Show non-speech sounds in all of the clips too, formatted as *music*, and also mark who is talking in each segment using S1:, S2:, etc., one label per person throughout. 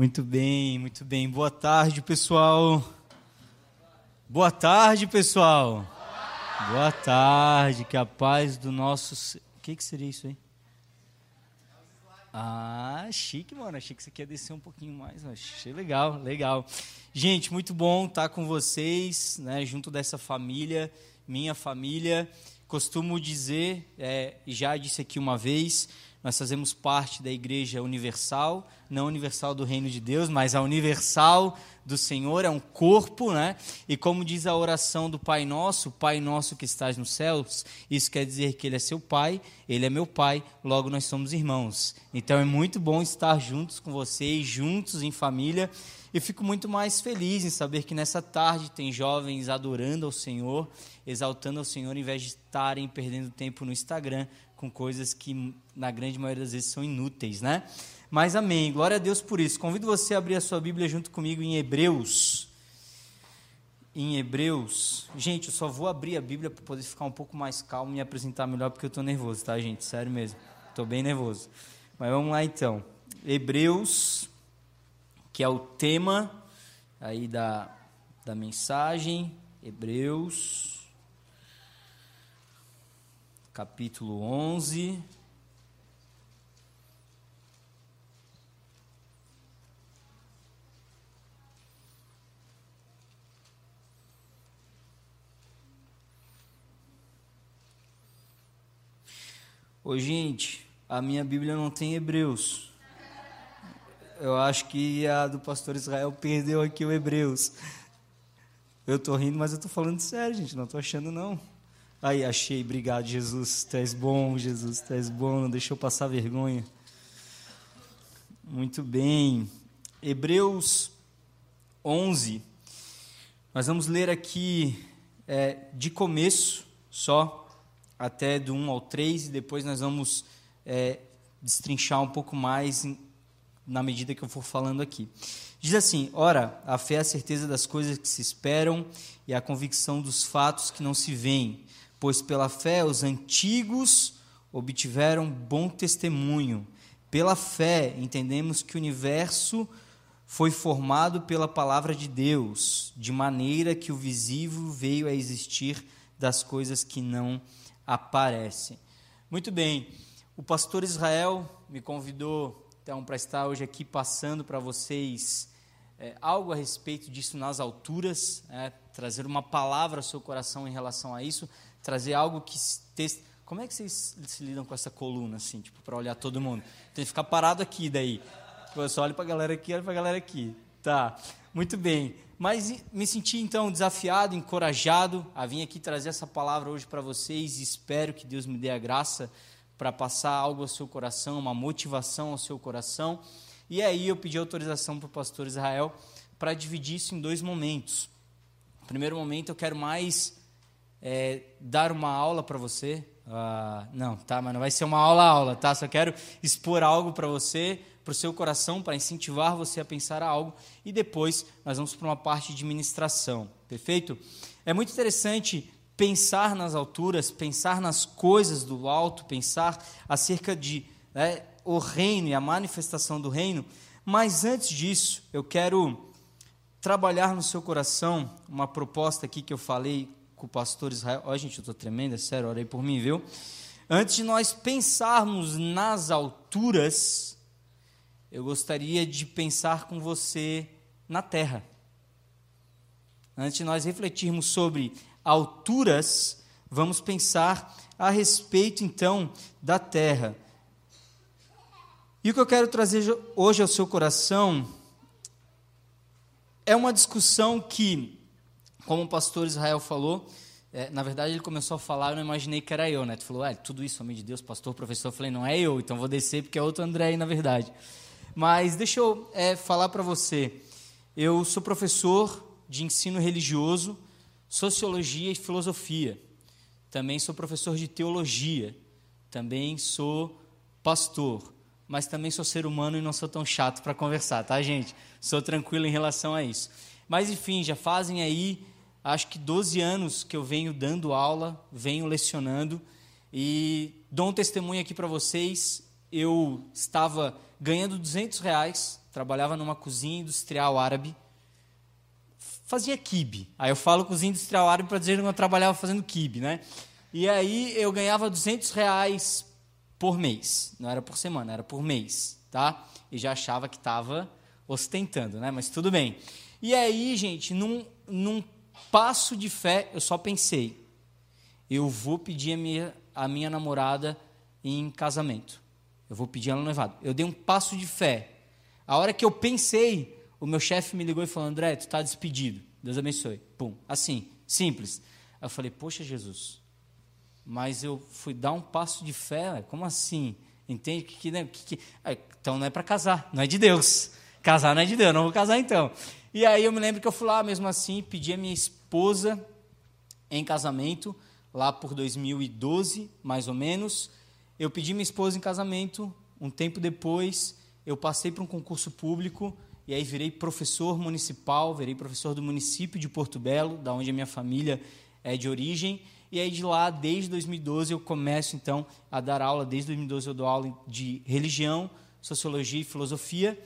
S1: Muito bem, muito bem. Boa tarde, pessoal. Boa tarde, pessoal. Boa tarde. Que a paz do nosso. O que, que seria isso aí? Ah, chique, mano. Achei que você quer descer um pouquinho mais. Achei legal, legal. Gente, muito bom estar com vocês, né, junto dessa família, minha família. Costumo dizer, é, já disse aqui uma vez, nós fazemos parte da Igreja Universal, não universal do Reino de Deus, mas a universal do Senhor, é um corpo, né? E como diz a oração do Pai Nosso, Pai Nosso que estás nos céus, isso quer dizer que Ele é seu Pai, Ele é meu Pai, logo nós somos irmãos. Então é muito bom estar juntos com vocês, juntos em família. E fico muito mais feliz em saber que nessa tarde tem jovens adorando ao Senhor, exaltando ao Senhor, em vez de estarem perdendo tempo no Instagram, com coisas que, na grande maioria das vezes, são inúteis, né? Mas amém, glória a Deus por isso. Convido você a abrir a sua Bíblia junto comigo em Hebreus. Em Hebreus. Gente, eu só vou abrir a Bíblia para poder ficar um pouco mais calmo e me apresentar melhor, porque eu estou nervoso, tá, gente? Sério mesmo. Estou bem nervoso. Mas vamos lá então. Hebreus, que é o tema aí da, da mensagem. Hebreus capítulo 11. Ô, gente, a minha Bíblia não tem Hebreus. Eu acho que a do pastor Israel perdeu aqui o Hebreus. Eu tô rindo, mas eu tô falando sério, gente, não tô achando não. Aí, achei. Obrigado, Jesus. Tu és bom, Jesus. Tu és bom. Não deixou passar vergonha. Muito bem. Hebreus 11. Nós vamos ler aqui é, de começo só, até do 1 ao 3, e depois nós vamos é, destrinchar um pouco mais na medida que eu for falando aqui. Diz assim: Ora, a fé é a certeza das coisas que se esperam e a convicção dos fatos que não se veem pois pela fé os antigos obtiveram bom testemunho. Pela fé entendemos que o universo foi formado pela palavra de Deus, de maneira que o visível veio a existir das coisas que não aparecem. Muito bem, o pastor Israel me convidou então para estar hoje aqui passando para vocês é, algo a respeito disso nas alturas, é, trazer uma palavra ao seu coração em relação a isso trazer algo que como é que vocês se lidam com essa coluna assim, tipo, para olhar todo mundo? Tem que ficar parado aqui daí. Eu só olho para a galera aqui, olho para a galera aqui. Tá. Muito bem. Mas me senti então desafiado, encorajado a vir aqui trazer essa palavra hoje para vocês e espero que Deus me dê a graça para passar algo ao seu coração, uma motivação ao seu coração. E aí eu pedi autorização para o pastor Israel para dividir isso em dois momentos. No primeiro momento eu quero mais é, dar uma aula para você. Ah, não, tá, mas não vai ser uma aula-aula, tá? Só quero expor algo para você, para o seu coração, para incentivar você a pensar algo. E depois nós vamos para uma parte de ministração, perfeito? É muito interessante pensar nas alturas, pensar nas coisas do alto, pensar acerca de né, o reino e a manifestação do reino. Mas antes disso, eu quero trabalhar no seu coração uma proposta aqui que eu falei com o pastor Israel. Ó, gente, eu estou tremendo, é sério, orei por mim, viu? Antes de nós pensarmos nas alturas, eu gostaria de pensar com você na terra. Antes de nós refletirmos sobre alturas, vamos pensar a respeito então da terra. E o que eu quero trazer hoje ao seu coração é uma discussão que como o pastor Israel falou, é, na verdade ele começou a falar, eu não imaginei que era eu, né? Tu falou, é, tudo isso, homem de Deus, pastor, professor. Eu falei, não é eu, então vou descer porque é outro André aí, na verdade. Mas deixa eu é, falar para você. Eu sou professor de ensino religioso, sociologia e filosofia. Também sou professor de teologia. Também sou pastor. Mas também sou ser humano e não sou tão chato para conversar, tá, gente? Sou tranquilo em relação a isso. Mas, enfim, já fazem aí acho que 12 anos que eu venho dando aula, venho lecionando e dou um testemunho aqui para vocês. Eu estava ganhando 200 reais, trabalhava numa cozinha industrial árabe, fazia kibe. Aí eu falo cozinha industrial árabe para dizer que eu trabalhava fazendo kibe, né? E aí eu ganhava 200 reais por mês, não era por semana, era por mês, tá? E já achava que estava ostentando, né? Mas tudo bem. E aí, gente, num, num passo de fé, eu só pensei, eu vou pedir a minha, a minha namorada em casamento. Eu vou pedir ela no noivado. Eu dei um passo de fé. A hora que eu pensei, o meu chefe me ligou e falou: André, tu está despedido. Deus abençoe. Pum. Assim, simples. Aí eu falei: Poxa, Jesus. Mas eu fui dar um passo de fé. Como assim? Entende? Que, que, né? que, que... Então não é para casar, não é de Deus. Casar não é de Deus, não vou casar então. E aí eu me lembro que eu fui lá mesmo assim, pedi a minha esposa em casamento, lá por 2012, mais ou menos. Eu pedi minha esposa em casamento, um tempo depois, eu passei para um concurso público e aí virei professor municipal, virei professor do município de Porto Belo, da onde a minha família é de origem. E aí de lá, desde 2012, eu começo então a dar aula. Desde 2012 eu dou aula de religião, sociologia e filosofia.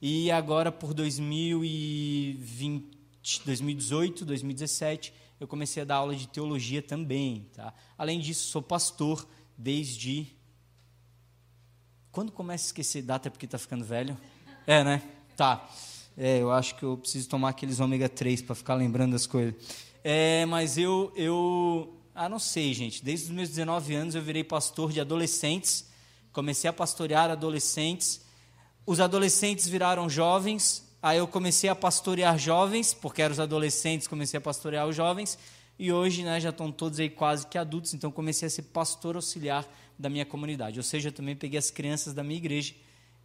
S1: E agora, por 2020, 2018, 2017, eu comecei a dar aula de teologia também. Tá? Além disso, sou pastor desde. Quando começa a esquecer data é porque está ficando velho? É, né? Tá. É, eu acho que eu preciso tomar aqueles ômega 3 para ficar lembrando das coisas. É, mas eu, eu. Ah, não sei, gente. Desde os meus 19 anos eu virei pastor de adolescentes. Comecei a pastorear adolescentes os adolescentes viraram jovens, aí eu comecei a pastorear jovens, porque eram os adolescentes, comecei a pastorear os jovens, e hoje né, já estão todos aí quase que adultos, então comecei a ser pastor auxiliar da minha comunidade. Ou seja, eu também peguei as crianças da minha igreja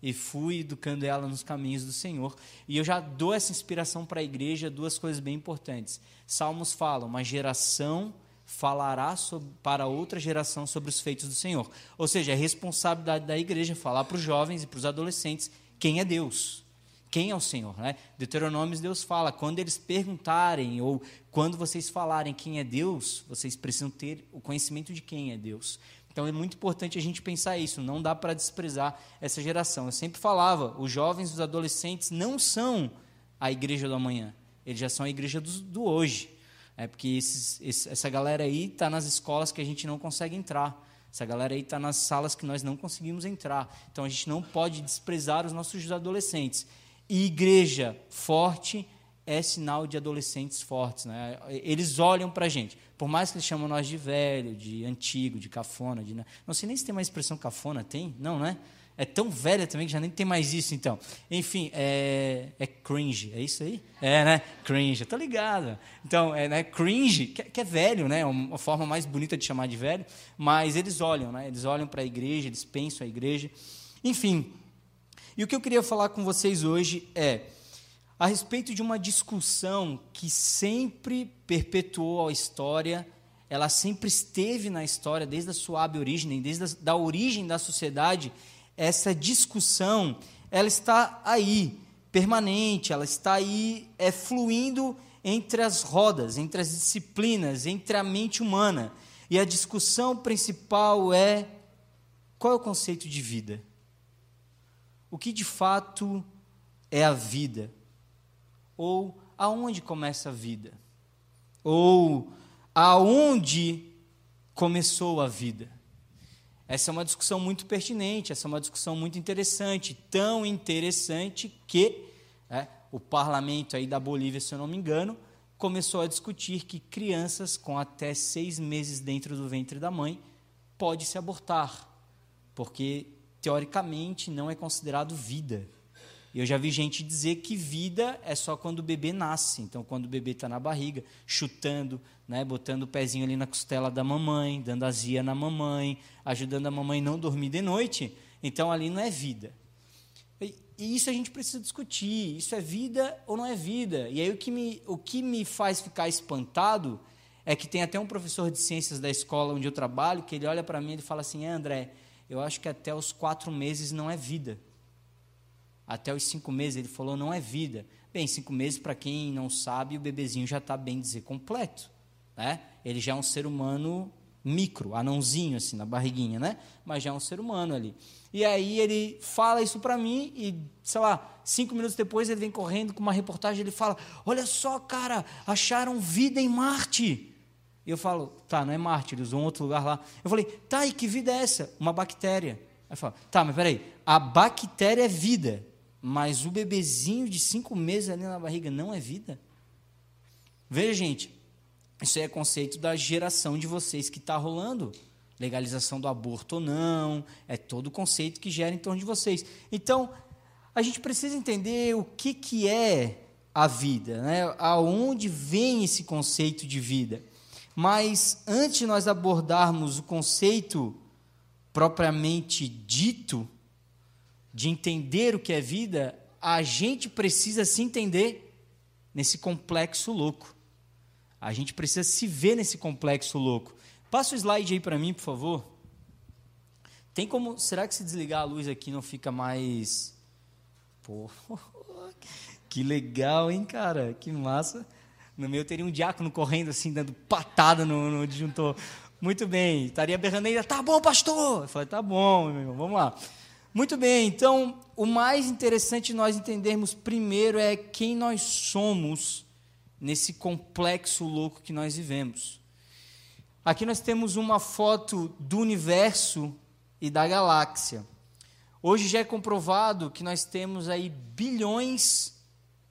S1: e fui educando ela nos caminhos do Senhor. E eu já dou essa inspiração para a igreja, duas coisas bem importantes. Salmos falam, uma geração falará sobre, para outra geração sobre os feitos do Senhor. Ou seja, é responsabilidade da igreja falar para os jovens e para os adolescentes quem é Deus, quem é o Senhor. Né? Deuteronômio, Deus fala: quando eles perguntarem ou quando vocês falarem quem é Deus, vocês precisam ter o conhecimento de quem é Deus. Então é muito importante a gente pensar isso, não dá para desprezar essa geração. Eu sempre falava: os jovens, os adolescentes não são a igreja do amanhã, eles já são a igreja do, do hoje. É porque esses, esse, essa galera aí está nas escolas que a gente não consegue entrar. Essa galera aí está nas salas que nós não conseguimos entrar. Então a gente não pode desprezar os nossos adolescentes. E igreja forte é sinal de adolescentes fortes. Né? Eles olham para a gente. Por mais que eles chamam nós de velho, de antigo, de cafona. De... Não sei nem se tem uma expressão cafona, tem? Não, né? É tão velha também que já nem tem mais isso, então. Enfim, é, é cringe, é isso aí? É, né? Cringe, tô ligado. Então, é né? cringe, que, que, é velho, né? Uma forma mais bonita de chamar de velho, mas eles olham, né? Eles olham para a igreja, eles pensam a igreja. Enfim, e o que eu queria falar com vocês hoje é a respeito de uma discussão que sempre perpetuou a história, ela sempre esteve na história, desde a sua origem, desde a da origem da sociedade, essa discussão, ela está aí, permanente, ela está aí é, fluindo entre as rodas, entre as disciplinas, entre a mente humana. E a discussão principal é qual é o conceito de vida? O que de fato é a vida? Ou aonde começa a vida? Ou aonde começou a vida? Essa é uma discussão muito pertinente, essa é uma discussão muito interessante, tão interessante que é, o parlamento aí da Bolívia, se eu não me engano, começou a discutir que crianças com até seis meses dentro do ventre da mãe pode se abortar, porque teoricamente não é considerado vida. Eu já vi gente dizer que vida é só quando o bebê nasce. Então, quando o bebê está na barriga, chutando, né, botando o pezinho ali na costela da mamãe, dando azia na mamãe, ajudando a mamãe não dormir de noite, então ali não é vida. E, e isso a gente precisa discutir. Isso é vida ou não é vida? E aí o que me, o que me faz ficar espantado é que tem até um professor de ciências da escola onde eu trabalho que ele olha para mim e fala assim: é, André, eu acho que até os quatro meses não é vida até os cinco meses, ele falou, não é vida. Bem, cinco meses, para quem não sabe, o bebezinho já está, bem dizer, completo. Né? Ele já é um ser humano micro, anãozinho assim na barriguinha, né? Mas já é um ser humano ali. E aí ele fala isso para mim e, sei lá, cinco minutos depois ele vem correndo com uma reportagem ele fala, olha só, cara, acharam vida em Marte. E eu falo, tá, não é Marte, ele usou um outro lugar lá. Eu falei, tá, e que vida é essa? Uma bactéria. Aí fala, tá, mas peraí, a bactéria é vida, mas o bebezinho de cinco meses ali na barriga não é vida? Veja, gente, isso é conceito da geração de vocês que está rolando legalização do aborto ou não, é todo o conceito que gera em torno de vocês. Então, a gente precisa entender o que, que é a vida, né? aonde vem esse conceito de vida. Mas antes de nós abordarmos o conceito propriamente dito, de entender o que é vida, a gente precisa se entender nesse complexo louco. A gente precisa se ver nesse complexo louco. Passa o slide aí para mim, por favor. Tem como. Será que se desligar a luz aqui não fica mais. Pô, *laughs* que legal, hein, cara? Que massa. No meu teria um diácono correndo assim, dando patada no, no disjuntor. Muito bem, estaria berrando ainda, tá bom, pastor? Eu falei, tá bom, meu irmão, vamos lá. Muito bem, então, o mais interessante nós entendermos primeiro é quem nós somos nesse complexo louco que nós vivemos. Aqui nós temos uma foto do universo e da galáxia. Hoje já é comprovado que nós temos aí bilhões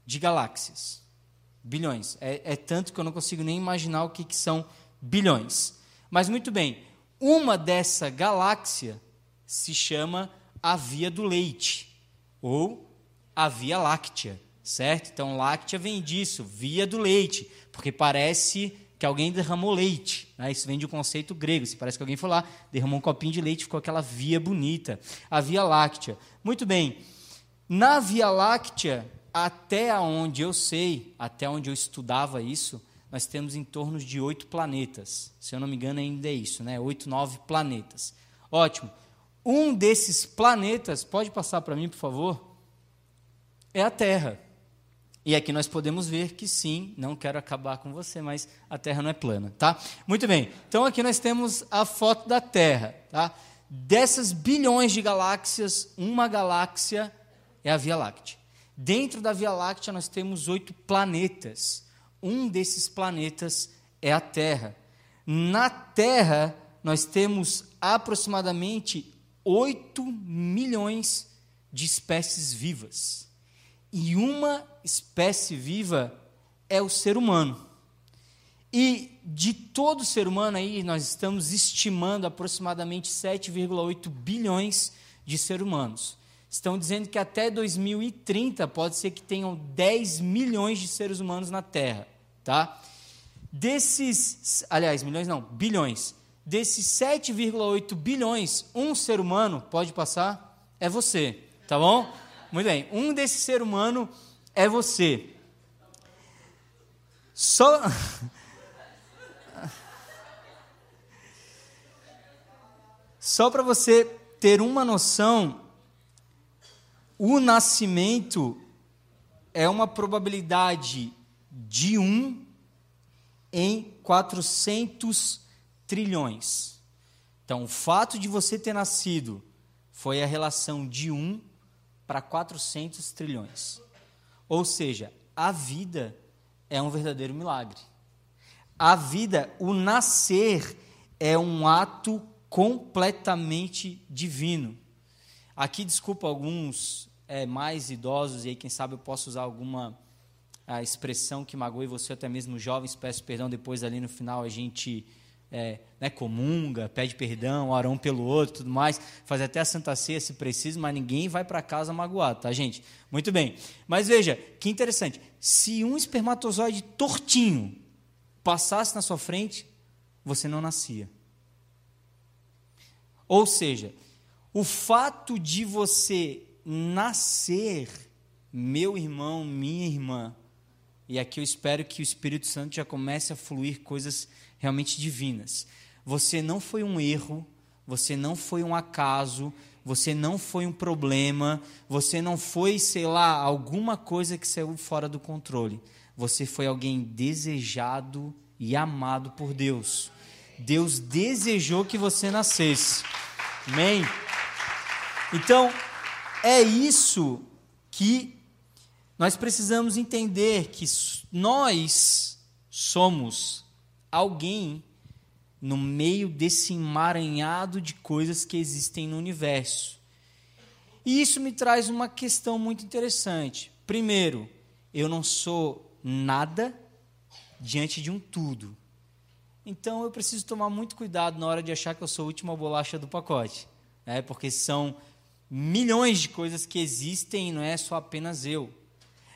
S1: de galáxias. Bilhões. É, é tanto que eu não consigo nem imaginar o que, que são bilhões. Mas muito bem, uma dessa galáxia se chama a Via do Leite, ou a Via Láctea, certo? Então, láctea vem disso, Via do Leite, porque parece que alguém derramou leite. Né? Isso vem de um conceito grego. Se parece que alguém foi lá, derramou um copinho de leite, ficou aquela via bonita, a Via Láctea. Muito bem. Na Via Láctea, até onde eu sei, até onde eu estudava isso, nós temos em torno de oito planetas. Se eu não me engano, ainda é isso, né? Oito, nove planetas. Ótimo. Um desses planetas, pode passar para mim, por favor? É a Terra. E aqui nós podemos ver que sim, não quero acabar com você, mas a Terra não é plana, tá? Muito bem. Então aqui nós temos a foto da Terra, tá? Dessas bilhões de galáxias, uma galáxia é a Via Láctea. Dentro da Via Láctea nós temos oito planetas. Um desses planetas é a Terra. Na Terra nós temos aproximadamente 8 milhões de espécies vivas. E uma espécie viva é o ser humano. E de todo ser humano aí, nós estamos estimando aproximadamente 7,8 bilhões de seres humanos. Estão dizendo que até 2030 pode ser que tenham 10 milhões de seres humanos na Terra, tá? Desses, aliás, milhões não, bilhões. Desses 7,8 bilhões, um ser humano pode passar é você, tá bom? Muito bem. Um desse ser humano é você. Só. *laughs* Só para você ter uma noção, o nascimento é uma probabilidade de 1 em 400 trilhões. Então, o fato de você ter nascido foi a relação de 1 para 400 trilhões. Ou seja, a vida é um verdadeiro milagre. A vida, o nascer, é um ato completamente divino. Aqui, desculpa alguns é, mais idosos, e aí, quem sabe, eu posso usar alguma a expressão que magoe você, até mesmo jovens, peço perdão, depois ali no final a gente é, né, comunga, pede perdão, ora um pelo outro, tudo mais, faz até a Santa Ceia se preciso, mas ninguém vai para casa magoado, tá, gente? Muito bem. Mas veja, que interessante. Se um espermatozoide tortinho passasse na sua frente, você não nascia. Ou seja, o fato de você nascer, meu irmão, minha irmã, e aqui eu espero que o Espírito Santo já comece a fluir coisas realmente divinas. Você não foi um erro, você não foi um acaso, você não foi um problema, você não foi, sei lá, alguma coisa que saiu fora do controle. Você foi alguém desejado e amado por Deus. Deus desejou que você nascesse. Amém? Então, é isso que nós precisamos entender que nós somos alguém no meio desse emaranhado de coisas que existem no universo. E isso me traz uma questão muito interessante. Primeiro, eu não sou nada diante de um tudo. Então eu preciso tomar muito cuidado na hora de achar que eu sou a última bolacha do pacote. Né? Porque são milhões de coisas que existem e não é só apenas eu.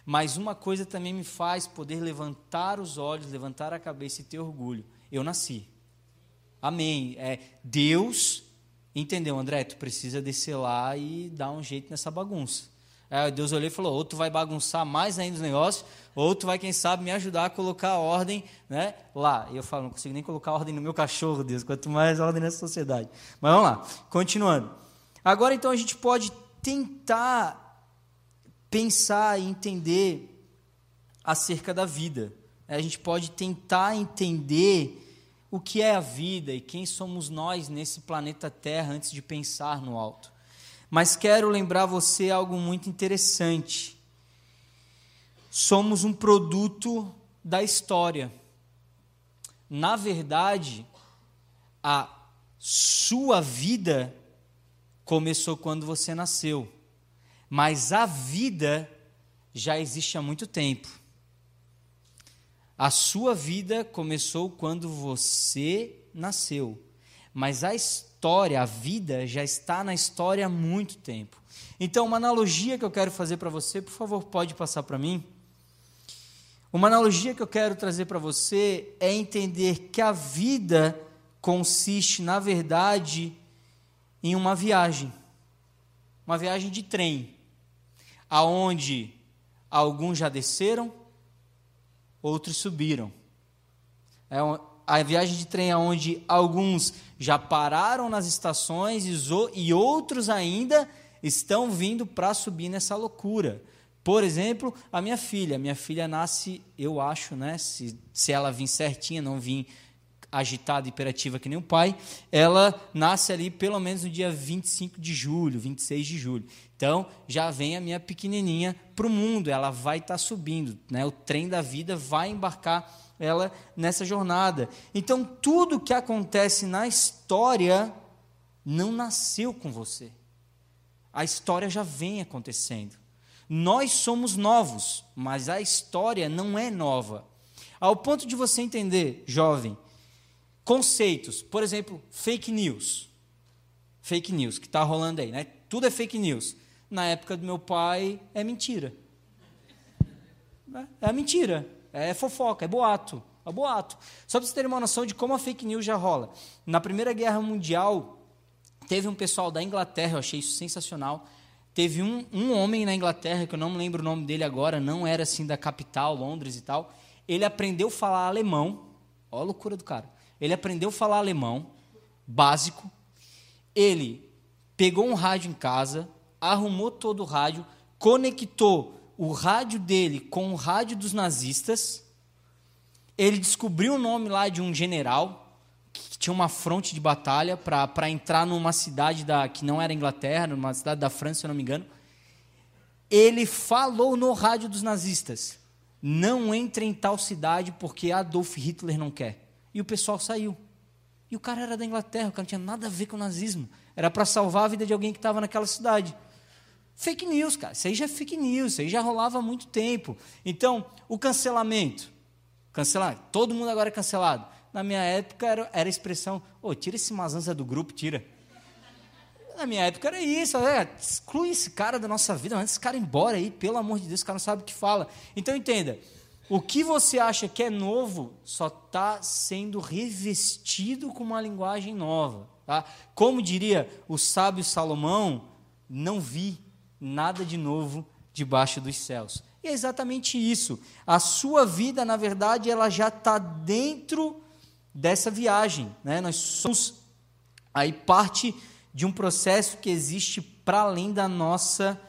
S1: Mas uma coisa também me faz poder levantar os olhos, levantar a cabeça e ter orgulho. Eu nasci. Amém. É, Deus entendeu, André, tu precisa descer lá e dar um jeito nessa bagunça. É, Deus olhou e falou: ou tu vai bagunçar mais ainda os negócios, ou tu vai, quem sabe, me ajudar a colocar a ordem né, lá. E eu falo: não consigo nem colocar ordem no meu cachorro, Deus, quanto mais ordem nessa sociedade. Mas vamos lá, continuando. Agora, então, a gente pode tentar pensar e entender acerca da vida. A gente pode tentar entender o que é a vida e quem somos nós nesse planeta Terra antes de pensar no alto. Mas quero lembrar você algo muito interessante. Somos um produto da história. Na verdade, a sua vida começou quando você nasceu mas a vida já existe há muito tempo. A sua vida começou quando você nasceu, mas a história, a vida já está na história há muito tempo. Então, uma analogia que eu quero fazer para você, por favor, pode passar para mim. Uma analogia que eu quero trazer para você é entender que a vida consiste, na verdade, em uma viagem. Uma viagem de trem aonde alguns já desceram, outros subiram. É a viagem de trem aonde alguns já pararam nas estações e outros ainda estão vindo para subir nessa loucura. Por exemplo, a minha filha. Minha filha nasce, eu acho, né? Se, se ela vir certinha, não vir agitada, hiperativa que nem o pai, ela nasce ali pelo menos no dia 25 de julho, 26 de julho. Então, já vem a minha pequenininha para o mundo, ela vai estar tá subindo, né? o trem da vida vai embarcar ela nessa jornada. Então, tudo que acontece na história não nasceu com você. A história já vem acontecendo. Nós somos novos, mas a história não é nova. Ao ponto de você entender, jovem, conceitos, por exemplo, fake news. Fake news que está rolando aí, né? Tudo é fake news. Na época do meu pai, é mentira. É, é mentira. É fofoca, é boato. É boato. Só para vocês terem uma noção de como a fake news já rola. Na Primeira Guerra Mundial, teve um pessoal da Inglaterra, eu achei isso sensacional. Teve um, um homem na Inglaterra, que eu não me lembro o nome dele agora, não era assim da capital, Londres e tal. Ele aprendeu a falar alemão. Olha a loucura do cara. Ele aprendeu a falar alemão, básico. Ele pegou um rádio em casa, arrumou todo o rádio, conectou o rádio dele com o rádio dos nazistas. Ele descobriu o nome lá de um general que tinha uma fronte de batalha para entrar numa cidade da, que não era Inglaterra, numa cidade da França, se eu não me engano. Ele falou no rádio dos nazistas: não entre em tal cidade porque Adolf Hitler não quer. E o pessoal saiu. E o cara era da Inglaterra, o cara não tinha nada a ver com o nazismo. Era para salvar a vida de alguém que estava naquela cidade. Fake news, cara. Isso aí já é fake news, isso aí já rolava há muito tempo. Então, o cancelamento. Cancelar. Todo mundo agora é cancelado. Na minha época era, era a expressão: ô, oh, tira esse mazanza do grupo, tira. Na minha época era isso, é, exclui esse cara da nossa vida, manda esse cara embora aí, pelo amor de Deus, o cara não sabe o que fala. Então entenda, o que você acha que é novo só está sendo revestido com uma linguagem nova. Tá? Como diria o sábio Salomão, não vi nada de novo debaixo dos céus. E é exatamente isso. A sua vida, na verdade, ela já está dentro dessa viagem. Né? Nós somos aí parte de um processo que existe para além da nossa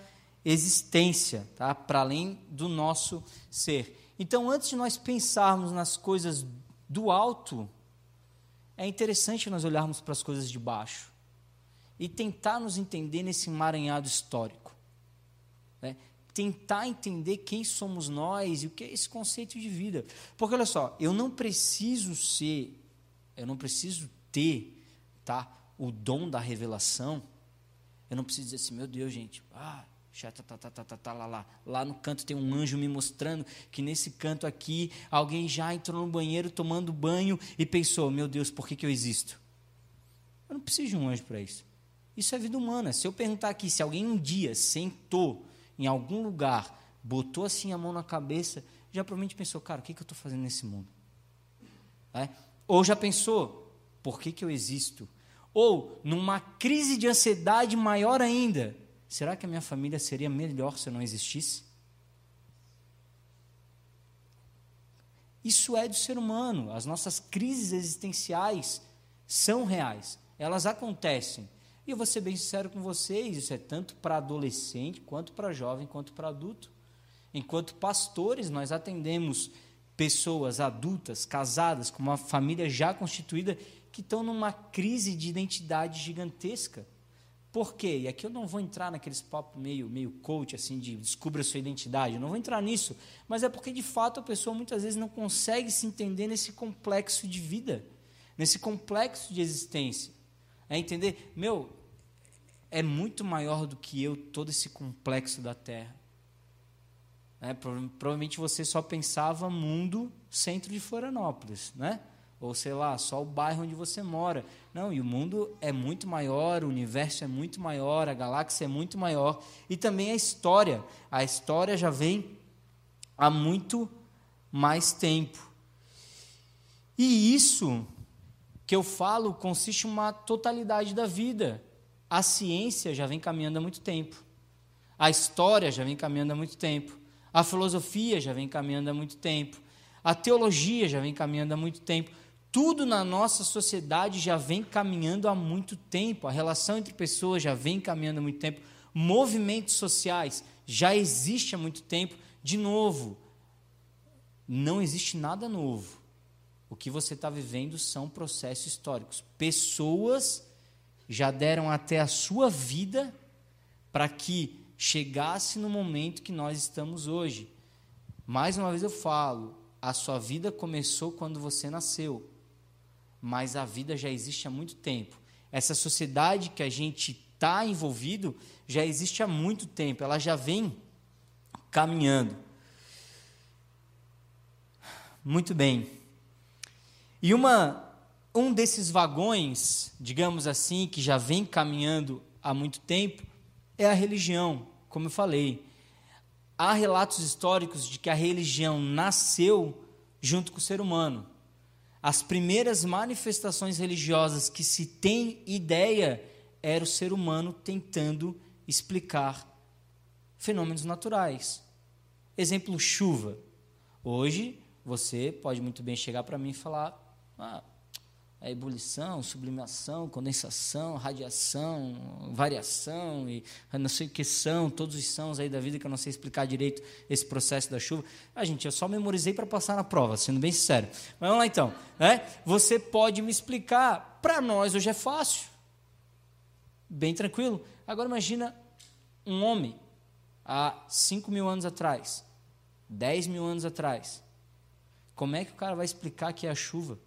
S1: existência, tá? para além do nosso ser. Então, antes de nós pensarmos nas coisas do alto, é interessante nós olharmos para as coisas de baixo e tentar nos entender nesse emaranhado histórico. Né? Tentar entender quem somos nós e o que é esse conceito de vida. Porque olha só, eu não preciso ser, eu não preciso ter tá, o dom da revelação. Eu não preciso dizer assim, meu Deus, gente, ah, tá, tá, tá. Lá no canto tem um anjo me mostrando que nesse canto aqui alguém já entrou no banheiro tomando banho e pensou: meu Deus, por que, que eu existo? Eu não preciso de um anjo para isso. Isso é vida humana. Se eu perguntar aqui se alguém um dia sentou em algum lugar, botou assim a mão na cabeça, já provavelmente pensou: cara, o que, que eu estou fazendo nesse mundo? É? Ou já pensou: por que, que eu existo? Ou numa crise de ansiedade maior ainda Será que a minha família seria melhor se eu não existisse? Isso é do ser humano. As nossas crises existenciais são reais. Elas acontecem. E eu vou ser bem sincero com vocês: isso é tanto para adolescente, quanto para jovem, quanto para adulto. Enquanto pastores, nós atendemos pessoas adultas, casadas, com uma família já constituída, que estão numa crise de identidade gigantesca. Por quê? E aqui eu não vou entrar naqueles papos meio, meio coach, assim, de descubra sua identidade, eu não vou entrar nisso, mas é porque de fato a pessoa muitas vezes não consegue se entender nesse complexo de vida, nesse complexo de existência. É entender, meu, é muito maior do que eu todo esse complexo da Terra. É, provavelmente você só pensava mundo centro de Florianópolis, né? Ou sei lá, só o bairro onde você mora. Não, e o mundo é muito maior, o universo é muito maior, a galáxia é muito maior e também a história. A história já vem há muito mais tempo. E isso que eu falo consiste uma totalidade da vida. A ciência já vem caminhando há muito tempo. A história já vem caminhando há muito tempo. A filosofia já vem caminhando há muito tempo. A teologia já vem caminhando há muito tempo tudo na nossa sociedade já vem caminhando há muito tempo, a relação entre pessoas já vem caminhando há muito tempo, movimentos sociais já existe há muito tempo. De novo, não existe nada novo. O que você está vivendo são processos históricos. Pessoas já deram até a sua vida para que chegasse no momento que nós estamos hoje. Mais uma vez eu falo, a sua vida começou quando você nasceu mas a vida já existe há muito tempo. Essa sociedade que a gente está envolvido já existe há muito tempo, ela já vem caminhando. Muito bem. E uma, um desses vagões, digamos assim, que já vem caminhando há muito tempo, é a religião, como eu falei. Há relatos históricos de que a religião nasceu junto com o ser humano as primeiras manifestações religiosas que se tem ideia era o ser humano tentando explicar fenômenos naturais. Exemplo, chuva. Hoje, você pode muito bem chegar para mim e falar: ah, a ebulição, sublimação, condensação, radiação, variação e não sei o que são, todos os sãos aí da vida que eu não sei explicar direito esse processo da chuva. Ah, gente, eu só memorizei para passar na prova, sendo bem sincero. Mas vamos lá então. Né? Você pode me explicar? Para nós hoje é fácil. Bem tranquilo. Agora imagina um homem há 5 mil anos atrás, 10 mil anos atrás. Como é que o cara vai explicar que é a chuva?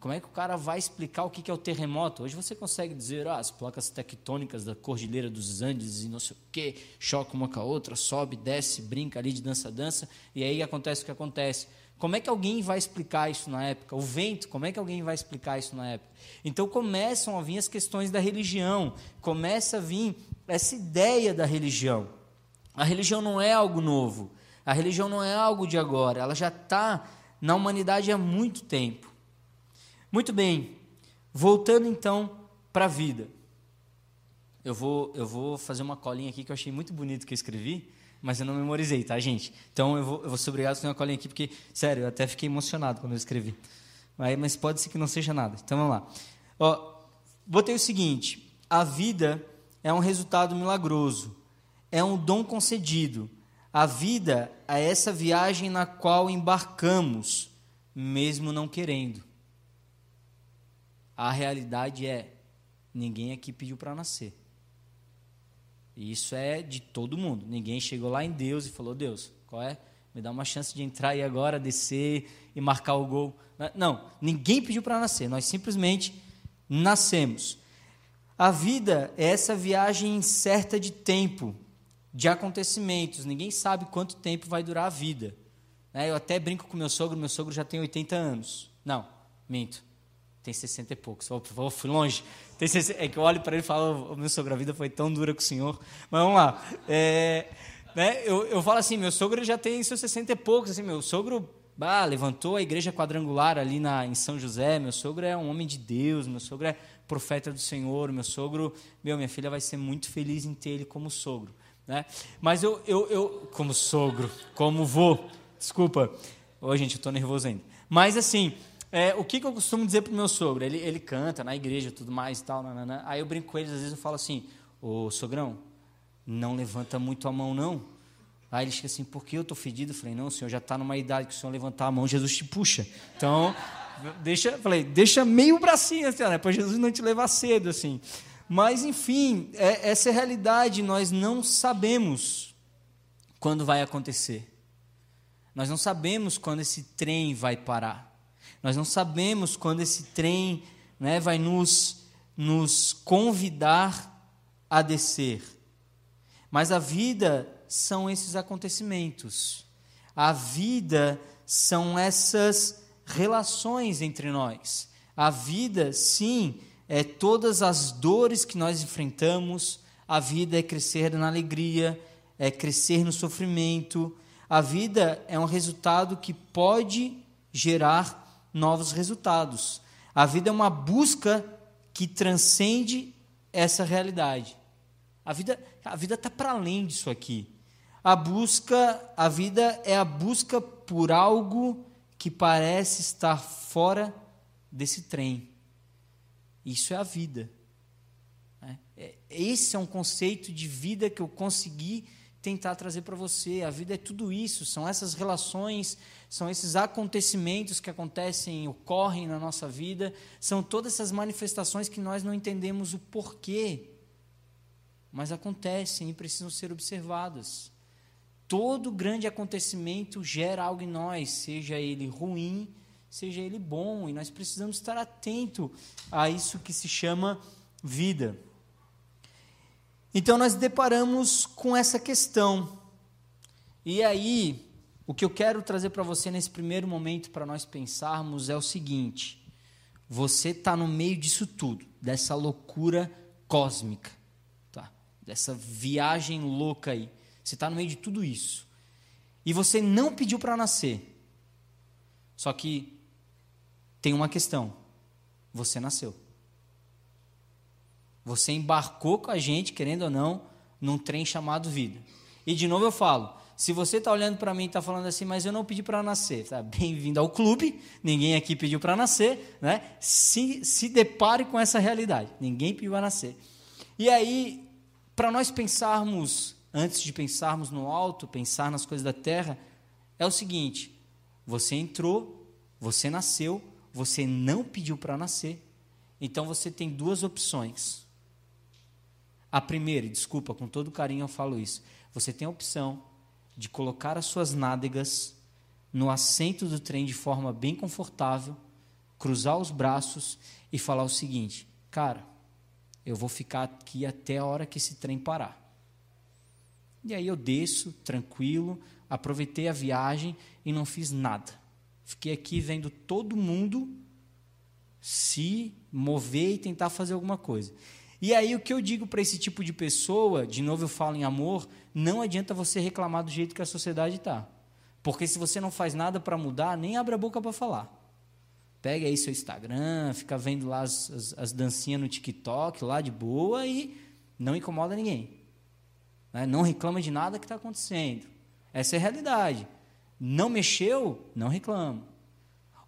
S1: Como é que o cara vai explicar o que é o terremoto? Hoje você consegue dizer, ah, as placas tectônicas da Cordilheira dos Andes e não sei o quê, chocam uma com a outra, sobe, desce, brinca ali de dança-dança, e aí acontece o que acontece. Como é que alguém vai explicar isso na época? O vento, como é que alguém vai explicar isso na época? Então começam a vir as questões da religião, começa a vir essa ideia da religião. A religião não é algo novo, a religião não é algo de agora, ela já está na humanidade há muito tempo. Muito bem, voltando então para a vida. Eu vou, eu vou fazer uma colinha aqui que eu achei muito bonito que eu escrevi, mas eu não memorizei, tá, gente? Então eu vou, eu vou ser obrigado a fazer uma colinha aqui, porque, sério, eu até fiquei emocionado quando eu escrevi. Mas, mas pode ser que não seja nada. Então vamos lá. Ó, botei o seguinte: a vida é um resultado milagroso, é um dom concedido. A vida é essa viagem na qual embarcamos, mesmo não querendo. A realidade é: ninguém aqui pediu para nascer. E isso é de todo mundo. Ninguém chegou lá em Deus e falou: Deus, qual é? Me dá uma chance de entrar aí agora, descer e marcar o gol. Não, ninguém pediu para nascer. Nós simplesmente nascemos. A vida é essa viagem incerta de tempo, de acontecimentos. Ninguém sabe quanto tempo vai durar a vida. Né? Eu até brinco com meu sogro, meu sogro já tem 80 anos. Não, minto. Tem 60 e poucos. Oh, fui longe. Tem 60, é que eu olho para ele e falo, meu sogro, a vida foi tão dura com o senhor. Mas vamos lá. É, né, eu, eu falo assim, meu sogro já tem seus 60 e poucos. Assim, meu sogro bah, levantou a igreja quadrangular ali na, em São José. Meu sogro é um homem de Deus. Meu sogro é profeta do Senhor. Meu sogro, meu, minha filha vai ser muito feliz em ter ele como sogro. Né? Mas eu, eu, eu como sogro, como vô, desculpa. Ô, gente, eu estou nervoso ainda. Mas assim, é, o que, que, eu costumo dizer para o meu sogro? Ele, ele canta na igreja tudo mais e tal. Nanana. Aí eu brinco com ele, às vezes eu falo assim: Ô sogrão, não levanta muito a mão, não. Aí ele fica assim: por que eu estou fedido? Eu falei: não, o senhor já está numa idade que o senhor levantar a mão, Jesus te puxa. Então, *laughs* deixa, falei, deixa meio bracinho, assim, né, para Jesus não te levar cedo, assim. Mas, enfim, é, essa é a realidade, nós não sabemos quando vai acontecer. Nós não sabemos quando esse trem vai parar. Nós não sabemos quando esse trem né, vai nos, nos convidar a descer. Mas a vida são esses acontecimentos. A vida são essas relações entre nós. A vida, sim, é todas as dores que nós enfrentamos. A vida é crescer na alegria, é crescer no sofrimento. A vida é um resultado que pode gerar novos resultados. A vida é uma busca que transcende essa realidade. A vida a vida está para além disso aqui. A busca, a vida é a busca por algo que parece estar fora desse trem. Isso é a vida. Né? É, esse é um conceito de vida que eu consegui tentar trazer para você. A vida é tudo isso, são essas relações, são esses acontecimentos que acontecem, ocorrem na nossa vida, são todas essas manifestações que nós não entendemos o porquê, mas acontecem e precisam ser observadas. Todo grande acontecimento gera algo em nós, seja ele ruim, seja ele bom, e nós precisamos estar atento a isso que se chama vida. Então nós deparamos com essa questão. E aí, o que eu quero trazer para você nesse primeiro momento para nós pensarmos é o seguinte: você está no meio disso tudo, dessa loucura cósmica, tá? dessa viagem louca aí. Você está no meio de tudo isso. E você não pediu para nascer. Só que tem uma questão: você nasceu. Você embarcou com a gente, querendo ou não, num trem chamado vida. E de novo eu falo, se você está olhando para mim e está falando assim, mas eu não pedi para nascer, tá? *laughs* bem-vindo ao clube, ninguém aqui pediu para nascer, né? se, se depare com essa realidade, ninguém pediu para nascer. E aí, para nós pensarmos, antes de pensarmos no alto, pensar nas coisas da terra, é o seguinte: você entrou, você nasceu, você não pediu para nascer, então você tem duas opções. A primeira, desculpa, com todo carinho eu falo isso. Você tem a opção de colocar as suas nádegas no assento do trem de forma bem confortável, cruzar os braços e falar o seguinte: Cara, eu vou ficar aqui até a hora que esse trem parar. E aí eu desço, tranquilo, aproveitei a viagem e não fiz nada. Fiquei aqui vendo todo mundo se mover e tentar fazer alguma coisa. E aí o que eu digo para esse tipo de pessoa, de novo eu falo em amor, não adianta você reclamar do jeito que a sociedade está. Porque se você não faz nada para mudar, nem abre a boca para falar. Pega aí seu Instagram, fica vendo lá as, as, as, dancinhas no TikTok, lá de boa, e não incomoda ninguém. Né? Não reclama de nada que está acontecendo. Essa é a realidade. Não mexeu, não reclama.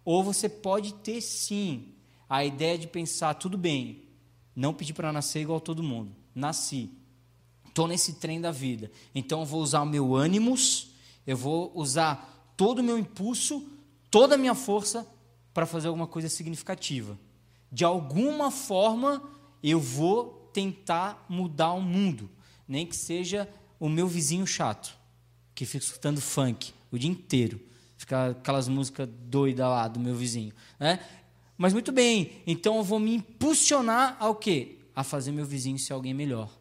S1: Ou você pode ter sim a ideia de pensar, tudo bem, não pedi para nascer igual todo mundo. Nasci. Estou nesse trem da vida. Então eu vou usar o meu ânimos, eu vou usar todo o meu impulso, toda a minha força para fazer alguma coisa significativa. De alguma forma, eu vou tentar mudar o mundo, nem que seja o meu vizinho chato, que fica escutando funk o dia inteiro, fica aquelas músicas doidas lá do meu vizinho, né? Mas muito bem, então eu vou me impulsionar ao quê? A fazer meu vizinho ser alguém melhor.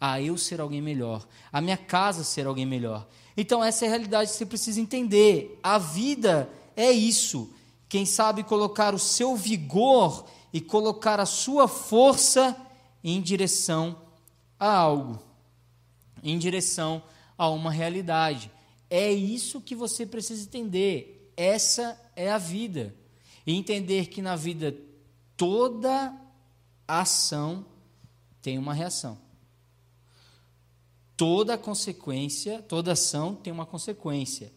S1: A eu ser alguém melhor. A minha casa ser alguém melhor. Então essa é a realidade que você precisa entender. A vida é isso. Quem sabe colocar o seu vigor e colocar a sua força em direção a algo, em direção a uma realidade. É isso que você precisa entender. Essa é a vida. E entender que na vida toda ação tem uma reação. Toda consequência, toda ação tem uma consequência.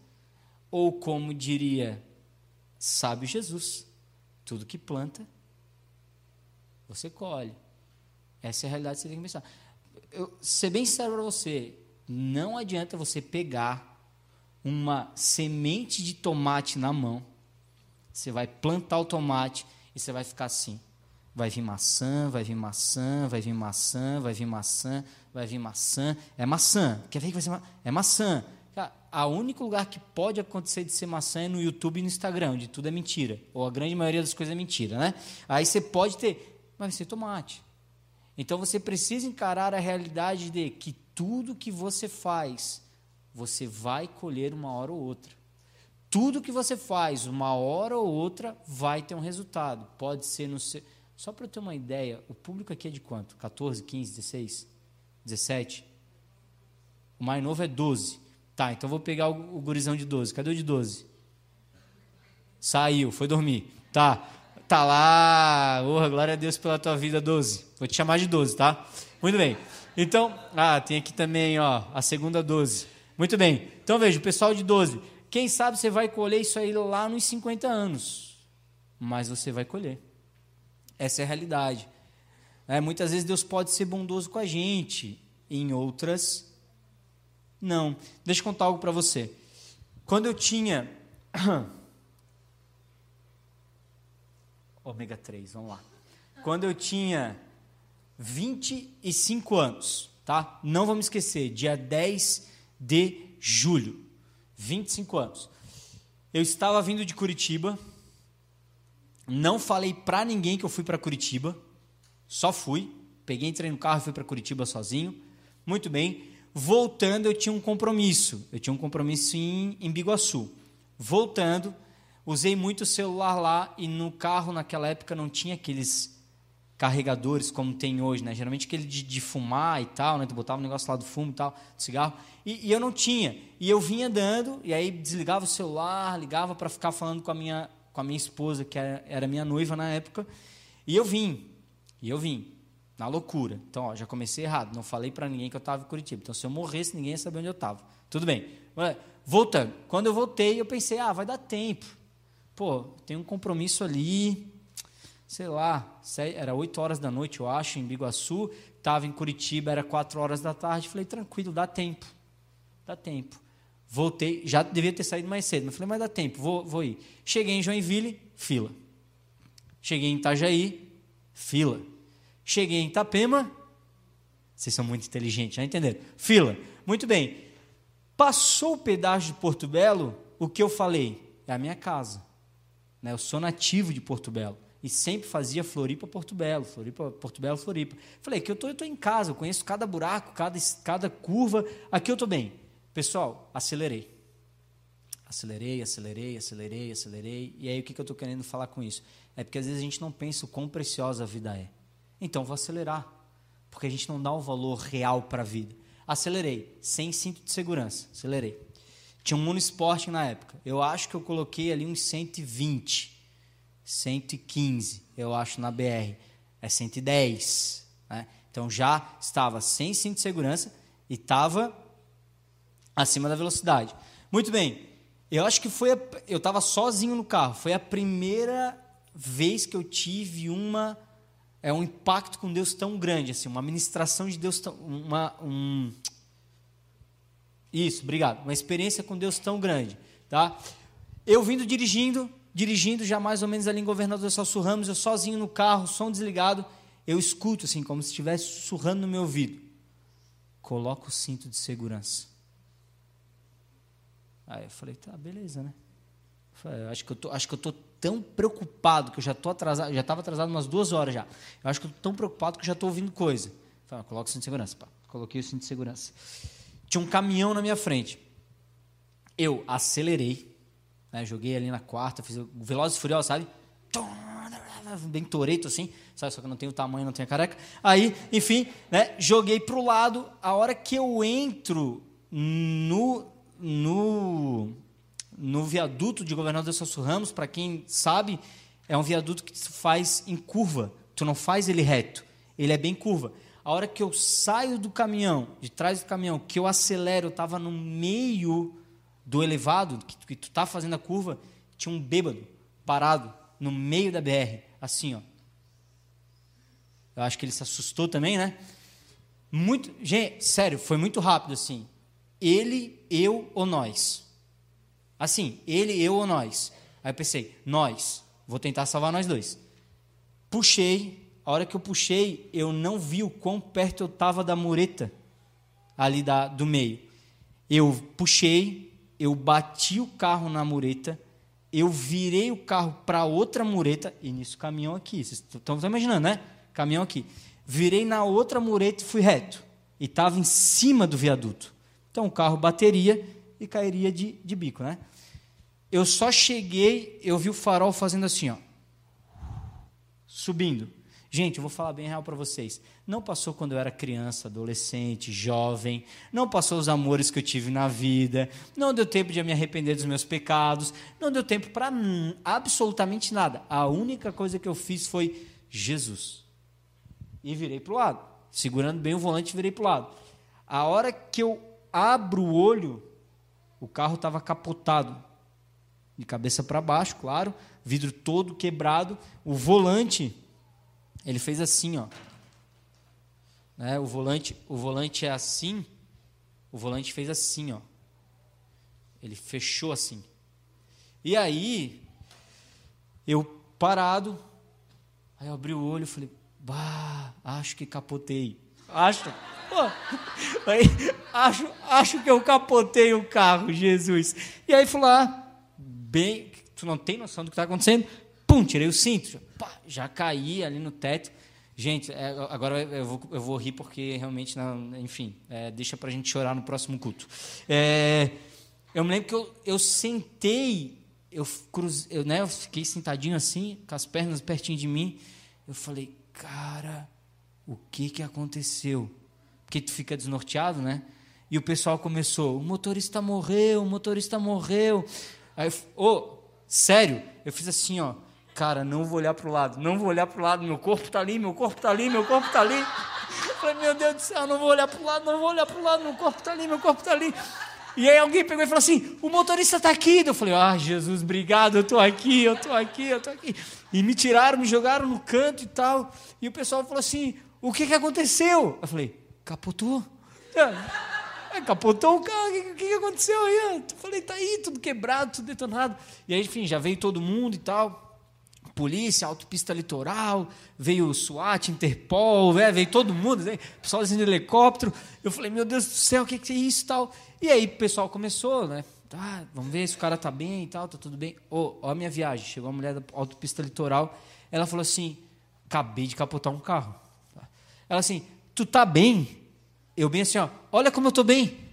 S1: Ou como diria sábio Jesus, tudo que planta, você colhe. Essa é a realidade que você tem que pensar. Eu, ser bem sério para você, não adianta você pegar uma semente de tomate na mão você vai plantar o tomate e você vai ficar assim. Vai vir maçã, vai vir maçã, vai vir maçã, vai vir maçã, vai vir maçã. É maçã. Quer ver que vai ser É maçã. A único lugar que pode acontecer de ser maçã é no YouTube e no Instagram, onde tudo é mentira. Ou a grande maioria das coisas é mentira, né? Aí você pode ter, mas vai ser tomate. Então você precisa encarar a realidade de que tudo que você faz, você vai colher uma hora ou outra. Tudo que você faz, uma hora ou outra, vai ter um resultado. Pode ser no seu. Só para eu ter uma ideia, o público aqui é de quanto? 14, 15, 16? 17? O mais novo é 12. Tá, então vou pegar o, o gurizão de 12. Cadê o de 12? Saiu, foi dormir. Tá, tá lá. Orra, glória a Deus pela tua vida, 12. Vou te chamar de 12, tá? Muito bem. Então, ah, tem aqui também, ó, a segunda 12. Muito bem. Então veja, o pessoal de 12. Quem sabe você vai colher isso aí lá nos 50 anos, mas você vai colher. Essa é a realidade. É, muitas vezes Deus pode ser bondoso com a gente, em outras, não. Deixa eu contar algo para você. Quando eu tinha. *coughs* Ômega 3, vamos lá. Quando eu tinha 25 anos, tá? Não vamos esquecer, dia 10 de julho 25 anos. Eu estava vindo de Curitiba, não falei para ninguém que eu fui para Curitiba, só fui, peguei, entrei no carro e fui para Curitiba sozinho. Muito bem. Voltando, eu tinha um compromisso. Eu tinha um compromisso em, em Biguaçu. Voltando, usei muito o celular lá e no carro naquela época não tinha aqueles carregadores como tem hoje, né? Geralmente aquele de, de fumar e tal, né? Tu botava um negócio lá do fumo e tal, do cigarro. E, e eu não tinha. E eu vinha andando, e aí desligava o celular, ligava para ficar falando com a minha, com a minha esposa, que era, era minha noiva na época. E eu vim. E eu vim. Na loucura. Então, ó, já comecei errado. Não falei para ninguém que eu estava em Curitiba. Então, se eu morresse, ninguém ia saber onde eu estava. Tudo bem. Voltando. Quando eu voltei, eu pensei, ah, vai dar tempo. Pô, tem um compromisso ali, sei lá, era 8 horas da noite, eu acho, em Biguaçu, estava em Curitiba, era 4 horas da tarde, falei, tranquilo, dá tempo, dá tempo. Voltei, já devia ter saído mais cedo, mas falei, mas dá tempo, vou, vou ir. Cheguei em Joinville, fila. Cheguei em Itajaí, fila. Cheguei em Itapema, vocês são muito inteligentes, já entenderam? Fila. Muito bem. Passou o pedágio de Porto Belo, o que eu falei? É a minha casa. Né? Eu sou nativo de Porto Belo e sempre fazia Floripa, Porto Belo, Floripa, Porto Belo, Floripa. Falei, aqui eu tô, estou em casa, eu conheço cada buraco, cada, cada curva, aqui eu estou bem. Pessoal, acelerei. Acelerei, acelerei, acelerei, acelerei. E aí o que, que eu estou querendo falar com isso? É porque às vezes a gente não pensa o quão preciosa a vida é. Então vou acelerar, porque a gente não dá o valor real para a vida. Acelerei, sem cinto de segurança, acelerei. Tinha um Mundo Esporte na época. Eu acho que eu coloquei ali uns 120 115, eu acho, na BR. É 110. Né? Então já estava sem cinto de segurança e estava acima da velocidade. Muito bem. Eu acho que foi. A, eu estava sozinho no carro. Foi a primeira vez que eu tive uma é um impacto com Deus tão grande, assim, uma ministração de Deus tão, uma um isso, obrigado. Uma experiência com Deus tão grande, tá? Eu vindo dirigindo, dirigindo já mais ou menos ali em Governador Celso Ramos, eu sozinho no carro, som desligado, eu escuto assim, como se estivesse sussurrando no meu ouvido. Coloca o cinto de segurança. Aí eu falei, tá, beleza, né? Falei, acho que eu tô, acho que eu tô tão preocupado que eu já tô atrasado, já estava atrasado umas duas horas já. Eu acho que eu tô tão preocupado que eu já estou ouvindo coisa. Falei, ah, coloca o cinto de segurança. Pá. Coloquei o cinto de segurança. Tinha um caminhão na minha frente. Eu acelerei, né, joguei ali na quarta, fiz o Velozes e Furiosos, sabe? Bem toreto assim, sabe? Só que eu não tenho tamanho, não tenho careca. Aí, enfim, né, joguei para o lado. A hora que eu entro no, no, no viaduto de Governador Celso Ramos, para quem sabe, é um viaduto que se faz em curva. Tu não faz ele reto, ele é bem curva. A hora que eu saio do caminhão, de trás do caminhão, que eu acelero, eu estava no meio do elevado, que, que tu está fazendo a curva, tinha um bêbado parado no meio da BR, assim, ó. Eu acho que ele se assustou também, né? Muito, gente, sério, foi muito rápido assim. Ele, eu ou nós. Assim, ele, eu ou nós. Aí eu pensei, nós. Vou tentar salvar nós dois. Puxei, a hora que eu puxei, eu não vi o quão perto eu estava da mureta, ali da, do meio. Eu puxei, eu bati o carro na mureta, eu virei o carro para outra mureta, e nisso caminhão aqui, vocês estão imaginando, né? Caminhão aqui. Virei na outra mureta e fui reto. E estava em cima do viaduto. Então o carro bateria e cairia de, de bico, né? Eu só cheguei, eu vi o farol fazendo assim, ó. Subindo. Gente, eu vou falar bem real para vocês. Não passou quando eu era criança, adolescente, jovem. Não passou os amores que eu tive na vida. Não deu tempo de me arrepender dos meus pecados. Não deu tempo para absolutamente nada. A única coisa que eu fiz foi Jesus. E virei para o lado. Segurando bem o volante, virei para o lado. A hora que eu abro o olho, o carro estava capotado. De cabeça para baixo, claro. Vidro todo quebrado. O volante ele fez assim, ó. Né? O volante, o volante é assim. O volante fez assim, ó. Ele fechou assim. E aí, eu parado, aí eu abri o olho e falei, bah, acho que capotei. Acho, *laughs* aí, acho, acho que eu capotei o carro, Jesus. E aí fui lá, bem, tu não tem noção do que está acontecendo? Pum, tirei o cinto, pá, já caí ali no teto. Gente, é, agora eu vou, eu vou rir porque realmente, não, enfim, é, deixa para a gente chorar no próximo culto. É, eu me lembro que eu, eu sentei, eu, cruze, eu, né, eu fiquei sentadinho assim, com as pernas pertinho de mim. Eu falei, cara, o que, que aconteceu? Porque tu fica desnorteado, né? E o pessoal começou, o motorista morreu, o motorista morreu. Aí, ô, oh, sério, eu fiz assim, ó cara, não vou olhar para o lado, não vou olhar para o lado, meu corpo está ali, meu corpo está ali, meu corpo está ali. Eu falei, meu Deus do céu, não vou olhar para o lado, não vou olhar para o lado, meu corpo está ali, meu corpo está ali. E aí alguém pegou e falou assim, o motorista está aqui. Eu falei, ah, Jesus, obrigado, eu estou aqui, eu estou aqui, eu estou aqui. E me tiraram, me jogaram no canto e tal. E o pessoal falou assim, o que, que aconteceu? Eu falei, capotou. *laughs* Capotou o carro, o que, que, aconteceu aí? Eu falei, tá aí, tudo quebrado, tudo detonado. E aí, enfim, já veio todo mundo e tal polícia, autopista litoral, veio o SWAT, Interpol, né? veio todo mundo, né? pessoal de helicóptero. Eu falei, meu Deus do céu, o que, que é isso tal? E aí o pessoal começou, né? Tá, vamos ver se o cara tá bem e tal, tá tudo bem. Oh, ó a minha viagem, chegou a mulher da autopista litoral, ela falou assim, acabei de capotar um carro. Ela assim, tu tá bem? Eu bem assim, ó, olha como eu tô bem.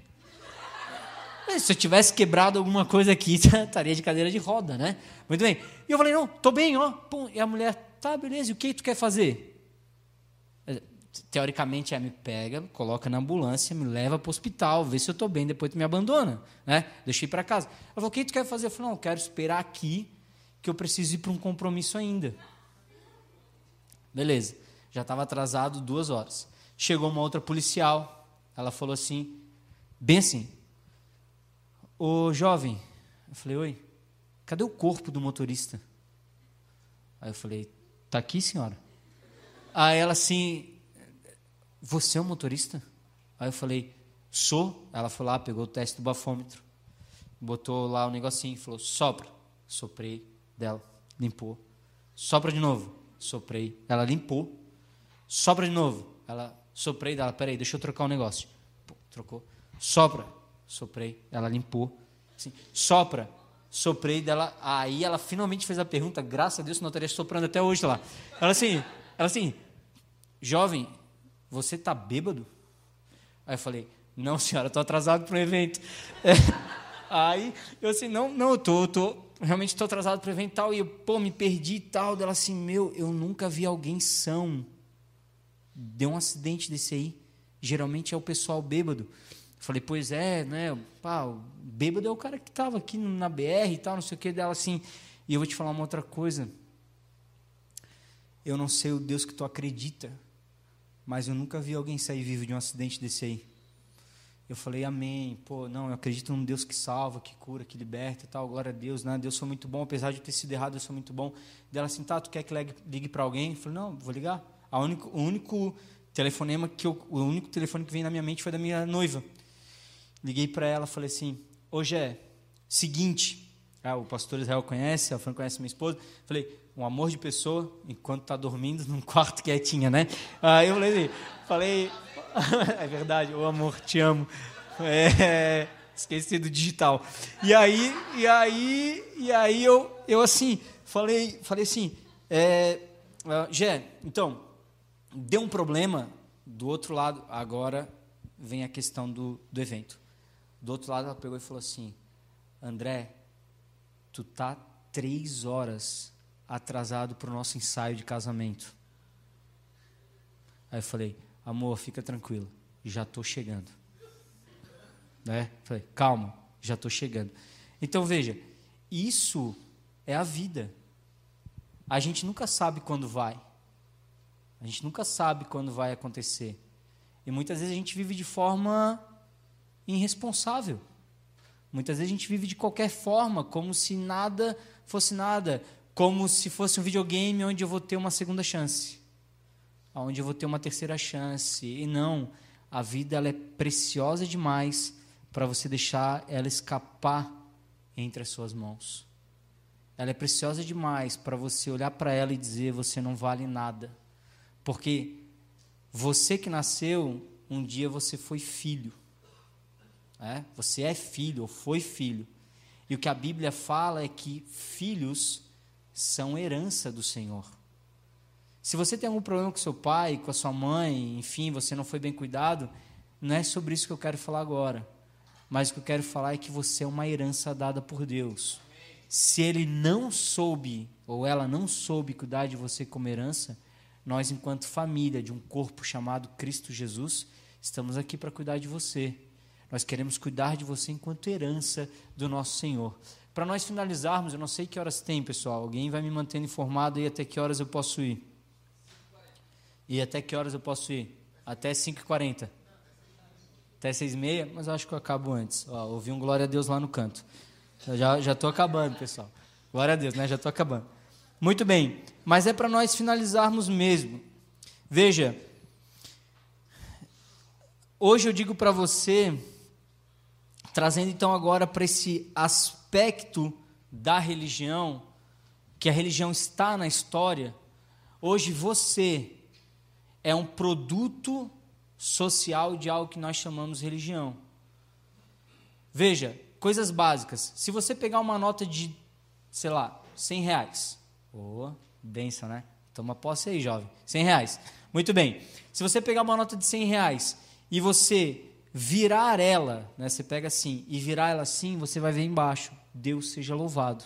S1: Se eu tivesse quebrado alguma coisa aqui, *laughs* estaria de cadeira de roda, né? Muito bem. E eu falei, não, tô bem, ó. Pum. E a mulher, tá, beleza, e o que tu quer fazer? Teoricamente, ela me pega, coloca na ambulância, me leva para o hospital, vê se eu estou bem, depois tu me abandona, né? Deixei para casa. Ela falou, o que tu quer fazer? Eu falei, não, eu quero esperar aqui, que eu preciso ir para um compromisso ainda. Beleza. Já estava atrasado duas horas. Chegou uma outra policial, ela falou assim, bem assim, Ô jovem, eu falei, oi, cadê o corpo do motorista? Aí eu falei, tá aqui, senhora. Aí ela assim, você é o motorista? Aí eu falei, sou. Ela foi lá, pegou o teste do bafômetro, botou lá o negocinho, falou, sopra. Soprei, dela, limpou. Sopra de novo, soprei. Ela limpou. Sopra de novo, ela soprei dela. Peraí, deixa eu trocar um negócio. Pô, trocou. Sopra, soprei. Ela limpou. Assim, sopra, soprei dela. Aí ela finalmente fez a pergunta. Graças a Deus, não estaria soprando até hoje lá. Ela assim, ela assim, jovem, você está bêbado? Aí eu falei, não, senhora, estou atrasado para evento. É. *laughs* Aí eu assim, não, não, eu tô, eu tô realmente estou atrasado para o evento e tal. E eu, pô, me perdi e tal. Dela assim, meu, eu nunca vi alguém são. Deu um acidente desse aí. Geralmente é o pessoal bêbado. Falei, pois é, né? Pá, o bêbado é o cara que estava aqui na BR e tal, não sei o que. Dela assim, e eu vou te falar uma outra coisa. Eu não sei o Deus que tu acredita, mas eu nunca vi alguém sair vivo de um acidente desse aí. Eu falei, amém. Pô, não, eu acredito num Deus que salva, que cura, que liberta e tal. Glória a Deus, né? Deus foi muito bom, apesar de ter sido errado, eu sou muito bom. Dela assim, tá, tu quer que ligue para alguém? Eu falei, não, vou ligar. A único, o único telefonema que eu, o único telefone que veio na minha mente foi da minha noiva. Liguei para ela, falei assim, hoje é seguinte, ah, o pastor Israel conhece, a Fran conhece minha esposa. Falei, um amor de pessoa, enquanto está dormindo num *laughs* quarto quietinha, né? Aí eu falei assim, falei, *laughs* é verdade, o amor, te amo. É, esqueci do digital. E aí, e aí, e aí eu, eu assim, falei, falei assim, é, Gé, então, deu um problema do outro lado, agora vem a questão do, do evento. Do outro lado, ela pegou e falou assim: André, tu tá três horas atrasado para o nosso ensaio de casamento. Aí eu falei: amor, fica tranquilo, já estou chegando. Né? Falei: calma, já estou chegando. Então veja, isso é a vida. A gente nunca sabe quando vai. A gente nunca sabe quando vai acontecer. E muitas vezes a gente vive de forma irresponsável. Muitas vezes a gente vive de qualquer forma, como se nada fosse nada, como se fosse um videogame onde eu vou ter uma segunda chance, onde eu vou ter uma terceira chance. E não, a vida ela é preciosa demais para você deixar ela escapar entre as suas mãos. Ela é preciosa demais para você olhar para ela e dizer você não vale nada. Porque você que nasceu, um dia você foi filho. É? Você é filho ou foi filho. E o que a Bíblia fala é que filhos são herança do Senhor. Se você tem algum problema com seu pai, com a sua mãe, enfim, você não foi bem cuidado, não é sobre isso que eu quero falar agora. Mas o que eu quero falar é que você é uma herança dada por Deus. Se ele não soube, ou ela não soube cuidar de você como herança, nós, enquanto família de um corpo chamado Cristo Jesus, estamos aqui para cuidar de você. Nós queremos cuidar de você enquanto herança do nosso Senhor. Para nós finalizarmos, eu não sei que horas tem, pessoal. Alguém vai me mantendo informado aí até que horas eu posso ir? E até que horas eu posso ir? Até 5h40. Até 6h30, mas eu acho que eu acabo antes. Ó, ouvi um glória a Deus lá no canto. Eu já estou acabando, pessoal. Glória a Deus, né? Já estou acabando. Muito bem, mas é para nós finalizarmos mesmo. Veja, hoje eu digo para você Trazendo então agora para esse aspecto da religião, que a religião está na história, hoje você é um produto social de algo que nós chamamos religião. Veja, coisas básicas. Se você pegar uma nota de, sei lá, 100 reais. Oh, benção, né? Toma posse aí, jovem. 100 reais. Muito bem. Se você pegar uma nota de 100 reais e você virar ela, né? Você pega assim e virar ela assim, você vai ver embaixo: Deus seja louvado.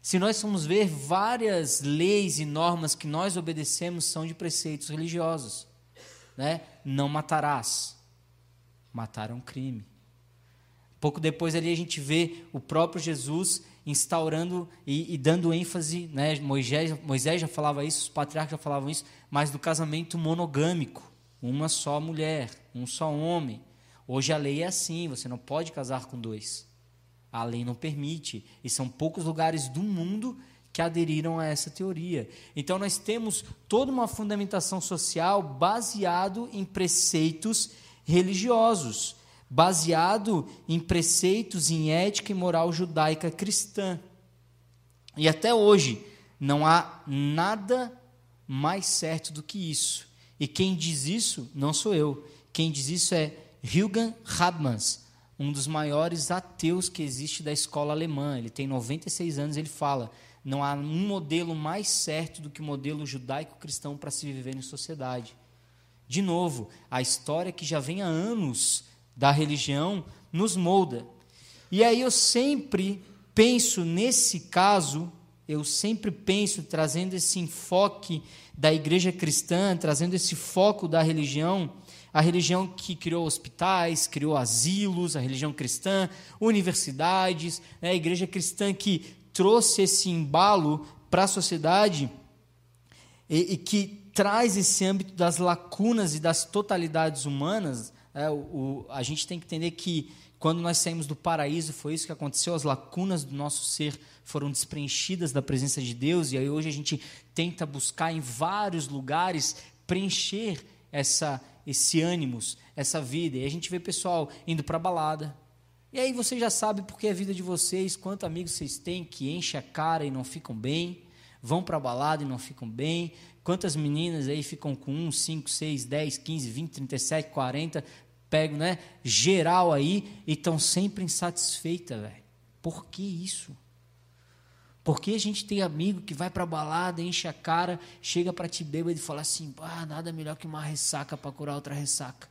S1: Se nós formos ver, várias leis e normas que nós obedecemos são de preceitos religiosos. Né? Não matarás. Matar é um crime. Pouco depois ali a gente vê o próprio Jesus instaurando e, e, dando ênfase, né? Moisés, Moisés já falava isso, os patriarcas já falavam isso, mas do casamento monogâmico uma só mulher, um só homem. Hoje a lei é assim, você não pode casar com dois. A lei não permite, e são poucos lugares do mundo que aderiram a essa teoria. Então nós temos toda uma fundamentação social baseado em preceitos religiosos, baseado em preceitos em ética e moral judaica cristã. E até hoje não há nada mais certo do que isso. E quem diz isso não sou eu. Quem diz isso é Hilgan Habmans, um dos maiores ateus que existe da escola alemã. Ele tem 96 anos, ele fala: não há um modelo mais certo do que o modelo judaico-cristão para se viver em sociedade. De novo, a história que já vem há anos da religião nos molda. E aí eu sempre penso nesse caso, eu sempre penso trazendo esse enfoque da igreja cristã, trazendo esse foco da religião, a religião que criou hospitais, criou asilos, a religião cristã, universidades, né, a igreja cristã que trouxe esse embalo para a sociedade e, e, que traz esse âmbito das lacunas e das totalidades humanas. É, o, o, a gente tem que entender que quando nós saímos do paraíso, foi isso que aconteceu, as lacunas do nosso ser foram despreenchidas da presença de Deus, e aí hoje a gente tenta buscar em vários lugares preencher essa, esse ânimos, essa vida. E a gente vê pessoal indo para a balada, e aí você já sabe porque a vida de vocês, quantos amigos vocês têm que enchem a cara e não ficam bem, vão para a balada e não ficam bem, quantas meninas aí ficam com 1, 5, 6, 10, 15, 20, 37, 40, pegam, né, geral aí e estão sempre insatisfeitas, velho. Por que isso? Porque a gente tem amigo que vai para a balada, enche a cara, chega para te beber e fala assim: ah, nada melhor que uma ressaca para curar outra ressaca.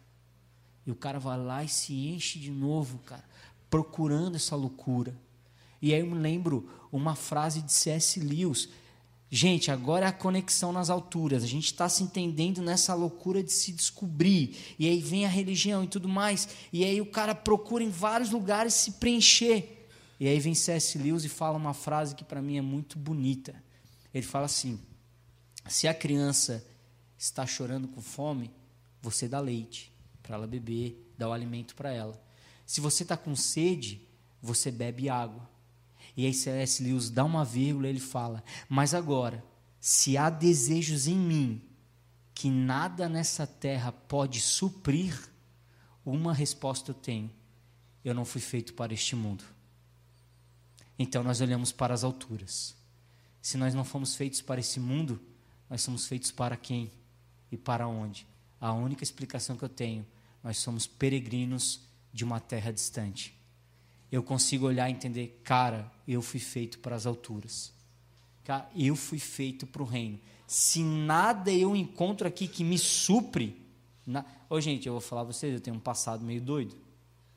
S1: E o cara vai lá e se enche de novo, cara procurando essa loucura. E aí eu me lembro uma frase de C.S. Lewis. Gente, agora é a conexão nas alturas. A gente está se entendendo nessa loucura de se descobrir. E aí vem a religião e tudo mais. E aí o cara procura em vários lugares se preencher. E aí vem C.S. Lewis e fala uma frase que para mim é muito bonita. Ele fala assim: se a criança está chorando com fome, você dá leite para ela beber, dá o alimento para ela. Se você está com sede, você bebe água. E aí C.S. Lewis dá uma vírgula ele fala: Mas agora, se há desejos em mim que nada nessa terra pode suprir, uma resposta eu tenho: eu não fui feito para este mundo. Então nós olhamos para as alturas. Se nós não fomos feitos para esse mundo, nós somos feitos para quem e para onde? A única explicação que eu tenho: nós somos peregrinos de uma terra distante. Eu consigo olhar e entender, cara, eu fui feito para as alturas. Cara, eu fui feito para o reino. Se nada eu encontro aqui que me supre. Na... Ô, gente, eu vou falar para vocês, eu tenho um passado meio doido.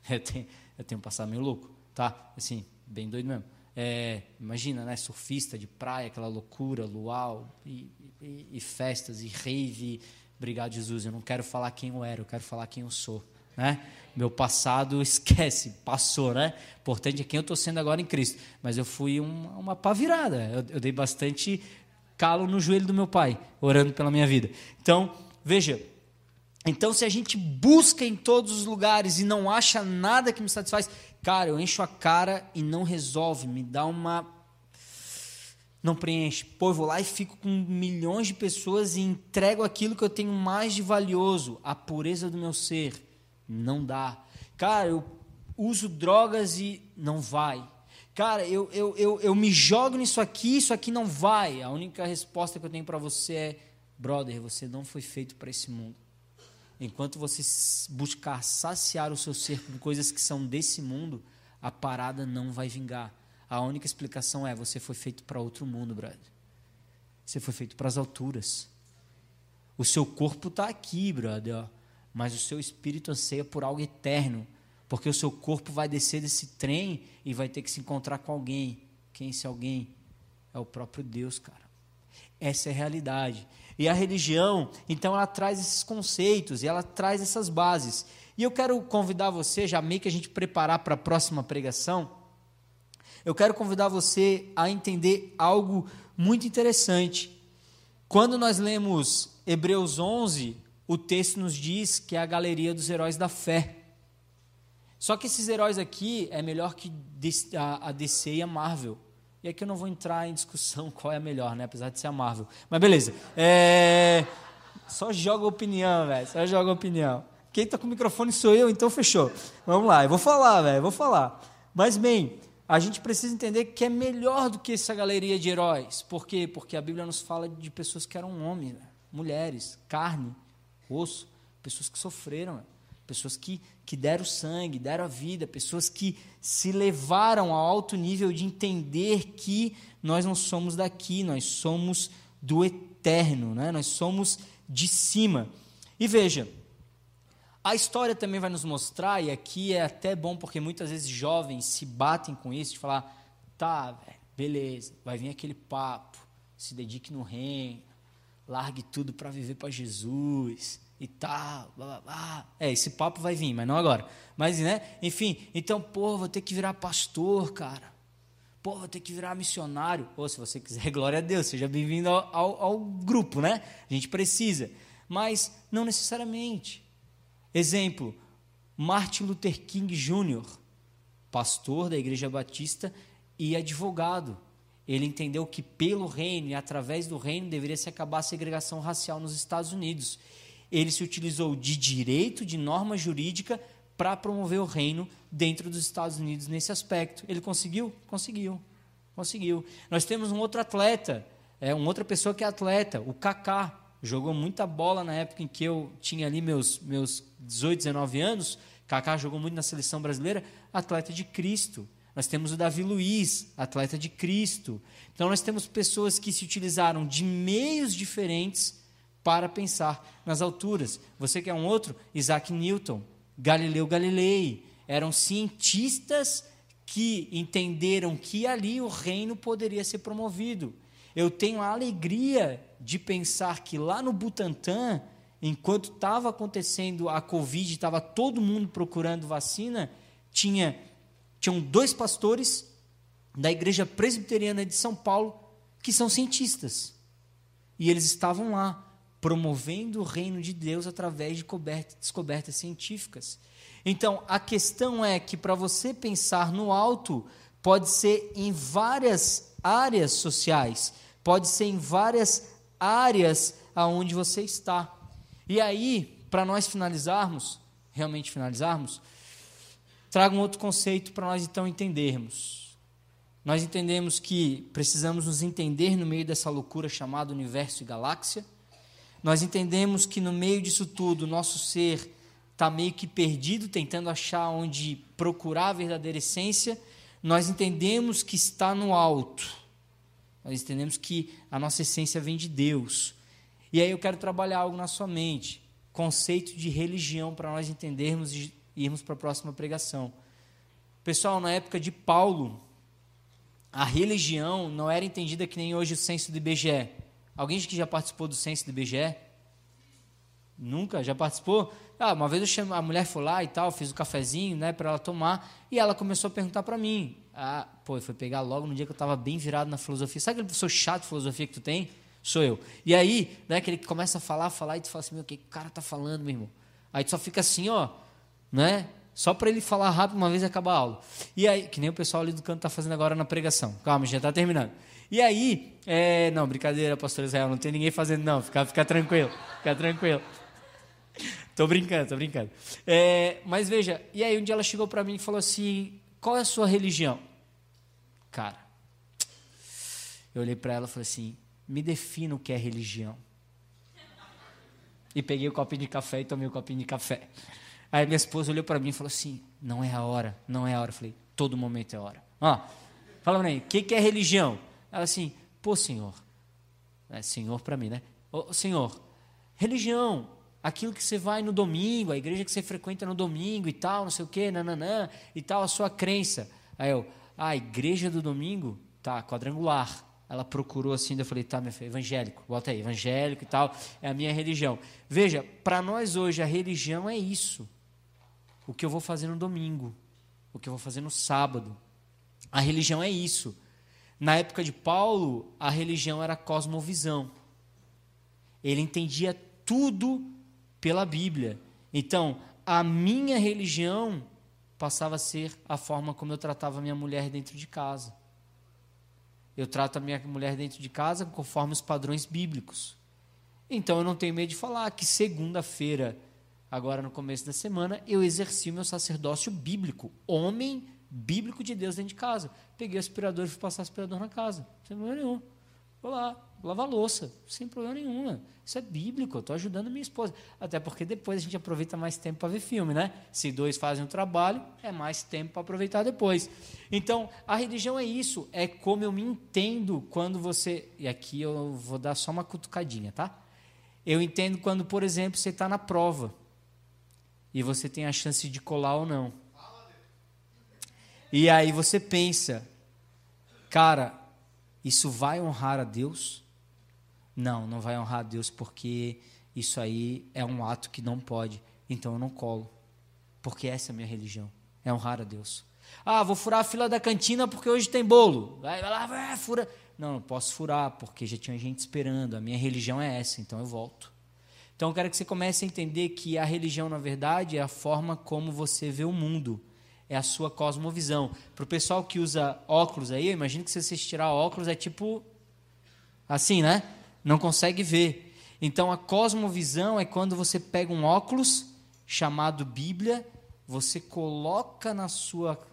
S1: *laughs* Eu tenho, eu tenho um passado meio louco, tá? Assim, bem doido mesmo. É, imagina, né? Surfista de praia, aquela loucura, luau, e, e, e festas, e rave. Obrigado, Jesus. Eu não quero falar quem eu era, eu quero falar quem eu sou. Né? Meu passado, *laughs* esquece, passou, né? Importante é quem eu estou sendo agora em Cristo. Mas eu fui uma, uma pá virada. Eu, eu dei bastante calo no joelho do meu pai, orando pela minha vida. Então, veja, então, se a gente busca em todos os lugares e não acha nada que me satisfaz, cara, eu encho a cara e não resolve, me dá uma. Não preenche. Pô, eu vou lá e fico com milhões de pessoas e entrego aquilo que eu tenho mais de valioso, a pureza do meu ser não dá. Cara, eu uso drogas e não vai. Cara, eu, eu, eu, eu me jogo nisso aqui, isso aqui não vai. A única resposta que eu tenho para você é: brother, você não foi feito para esse mundo. Enquanto você buscar saciar o seu ser com coisas que são desse mundo, a parada não vai vingar. A única explicação é: você foi feito para outro mundo, brother. Você foi feito para as alturas. O seu corpo está aqui, brother. Ó mas o seu espírito anseia por algo eterno, porque o seu corpo vai descer desse trem e vai ter que se encontrar com alguém. Quem esse alguém? É o próprio Deus, cara. Essa é a realidade. E a religião, então, ela traz esses conceitos e ela traz essas bases. E eu quero convidar você, já meio que a gente preparar para a próxima pregação, eu quero convidar você a entender algo muito interessante. Quando nós lemos Hebreus 11, o texto nos diz que é a galeria dos heróis da fé. Só que esses heróis aqui é melhor que a DC e a Marvel. E aqui eu não vou entrar em discussão *laughs* qual é a melhor, né? Apesar de ser a Marvel. Mas beleza. É... Só joga opinião, velho. Só joga opinião. Quem está com o microfone sou eu, então fechou. Vamos lá, eu vou falar, velho. Vou falar. Mas bem, a gente precisa entender que é melhor do que essa galeria de heróis. Por quê? Porque a Bíblia nos fala de pessoas que eram homens, né? mulheres, carne, osso, pessoas que sofreram, pessoas que, que deram sangue, deram a vida, pessoas que se levaram ao alto nível de entender que nós não somos daqui, nós somos do eterno, né? nós somos de cima. E veja, a história também vai nos mostrar, e aqui é até bom porque muitas vezes jovens se batem com isso, de falar, tá, véio, beleza, vai vir aquele papo, se dedique no reino, largue tudo para viver para Jesus e tal, blá, blá, blá. É, esse papo vai vir, mas não agora. Mas, né, enfim, então, pô, vou ter que virar pastor, cara. Pô, vou ter que virar missionário. Ou se você quiser, *laughs* glória a Deus, seja bem-vindo ao, ao, ao grupo, né? A gente precisa. Mas não necessariamente. Exemplo, Martin Luther King Jr., pastor da Igreja Batista e advogado. Ele entendeu que pelo reino e através do reino deveria se acabar a segregação racial nos Estados Unidos. Ele se utilizou de direito, de norma jurídica, para promover o reino dentro dos Estados Unidos nesse aspecto. Ele conseguiu? Conseguiu. Conseguiu. Nós temos um outro atleta, é, uma outra pessoa que é atleta, o Kaká. Jogou muita bola na época em que eu tinha ali meus, meus 18, 19 anos. Kaká jogou muito na seleção brasileira, atleta de Cristo. Nós temos o Davi Luiz, atleta de Cristo. Então nós temos pessoas que se utilizaram de meios diferentes para pensar nas alturas. Você quer um outro? Isaac Newton, Galileu Galilei. Eram cientistas que entenderam que ali o reino poderia ser promovido. Eu tenho a alegria de pensar que lá no Butantã, enquanto estava acontecendo a Covid, estava todo mundo procurando vacina, tinha tinham dois pastores da Igreja Presbiteriana de São Paulo que são cientistas. E eles estavam lá promovendo o reino de Deus através de descobertas científicas. Então, a questão é que para você pensar no alto, pode ser em várias áreas sociais, pode ser em várias áreas aonde você está. E aí, para nós finalizarmos, realmente finalizarmos, trago um outro conceito para nós então entendermos. Nós entendemos que precisamos nos entender no meio dessa loucura chamada universo e galáxia. Nós entendemos que no meio disso tudo, nosso ser está meio que perdido, tentando achar onde procurar a verdadeira essência. Nós entendemos que está no alto. Nós entendemos que a nossa essência vem de Deus. E aí eu quero trabalhar algo na sua mente, conceito de religião para nós entendermos e irmos para a próxima pregação. Pessoal, na época de Paulo, a religião não era entendida que nem hoje o censo do IBGE. Alguém que já participou do censo do IBGE? Nunca? Já participou? Ah, uma vez chamo, a mulher foi lá e tal, fiz o um cafezinho né, para ela tomar, e ela começou a perguntar para mim. Ah, pô, foi pegar logo no dia que eu estava bem virado na filosofia. Sabe aquele professor chato de filosofia que tu tem? Sou eu. E aí, né, que ele começa a falar, falar, e tu fala assim, meu, o que o cara tá falando, meu irmão? Aí tu só fica assim, ó, né? Só para ele falar rápido uma vez e acabar a aula. E aí, que nem o pessoal ali do canto está fazendo agora na pregação. Calma, já está terminando. E aí, é, não, brincadeira, pastor Israel, não tem ninguém fazendo, não. Fica, fica tranquilo, fica tranquilo. *laughs* Tô brincando, tô brincando. É, mas veja, e aí um dia ela chegou para mim e falou assim: qual é a sua religião? Cara, eu olhei para ela e falei assim: me defina o que é religião. E peguei o copinho de café e tomei o copinho de café. Aí minha esposa olhou para mim e falou assim: não é a hora, não é a hora. Eu falei: todo momento é a hora. Ó, fala pra mim, o que, que é religião? Ela assim: pô, senhor. É senhor para mim, né? Ô, senhor, religião, aquilo que você vai no domingo, a igreja que você frequenta no domingo e tal, não sei o quê, nananã, e tal, a sua crença. Aí eu, ah, a igreja do domingo, tá, quadrangular. Ela procurou assim, eu falei, tá, minha filha, evangélico, bota aí, evangélico e tal, é a minha religião. Veja, para nós hoje a religião é isso o que eu vou fazer no domingo, o que eu vou fazer no sábado. A religião é isso. Na época de Paulo, a religião era cosmovisão. Ele entendia tudo pela Bíblia. Então, a minha religião passava a ser a forma como eu tratava a minha mulher dentro de casa. Eu trato a minha mulher dentro de casa conforme os padrões bíblicos. Então eu não tenho medo de falar que segunda-feira agora no começo da semana, eu exerci o meu sacerdócio bíblico, homem bíblico de Deus dentro de casa. Peguei o aspirador e fui passar aspirador na casa, sem problema nenhum. Vou lá, lavar louça, sem problema nenhum. Isso é bíblico, eu estou ajudando minha esposa. Até porque depois a gente aproveita mais tempo para ver filme, né? Se dois fazem o trabalho, é mais tempo para aproveitar depois. Então, a religião é isso, é como eu me entendo quando você. E aqui eu vou dar só uma cutucadinha, tá? Eu entendo quando, por exemplo, você está na prova e você tem a chance de colar ou não. E aí você pensa, cara, isso vai honrar a Deus? Não, não vai honrar a Deus porque isso aí é um ato que não pode. Então eu não colo. Porque essa é a minha religião. É honrar a Deus. Ah, vou furar a fila da cantina porque hoje tem bolo. Vai lá, vai, fura. Não, não posso furar porque já tinha gente esperando. A minha religião é essa, então eu volto. Então eu quero que você comece a entender que a religião, na verdade, é a forma como você vê o mundo é a sua cosmovisão. Para o pessoal que usa óculos aí, eu imagino que se você tirar óculos é tipo assim, né? Não consegue ver. Então a cosmovisão é quando você pega um óculos chamado Bíblia, você coloca na sua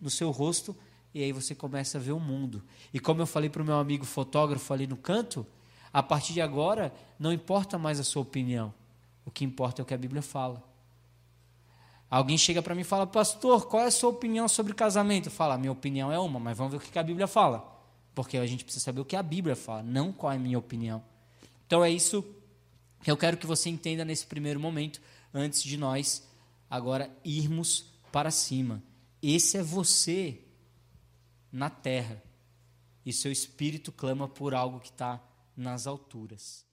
S1: no seu rosto e aí você começa a ver o mundo. E como eu falei para o meu amigo fotógrafo ali no canto, a partir de agora não importa mais a sua opinião. O que importa é o que a Bíblia fala. Alguém chega para mim e fala, pastor, qual é a sua opinião sobre casamento? Fala, minha opinião é uma, mas vamos ver o que a Bíblia fala. Porque a gente precisa saber o que a Bíblia fala, não qual é a minha opinião. Então é isso que eu quero que você entenda nesse primeiro momento, antes de nós agora irmos para cima. Esse é você na terra. E seu espírito clama por algo que está nas alturas.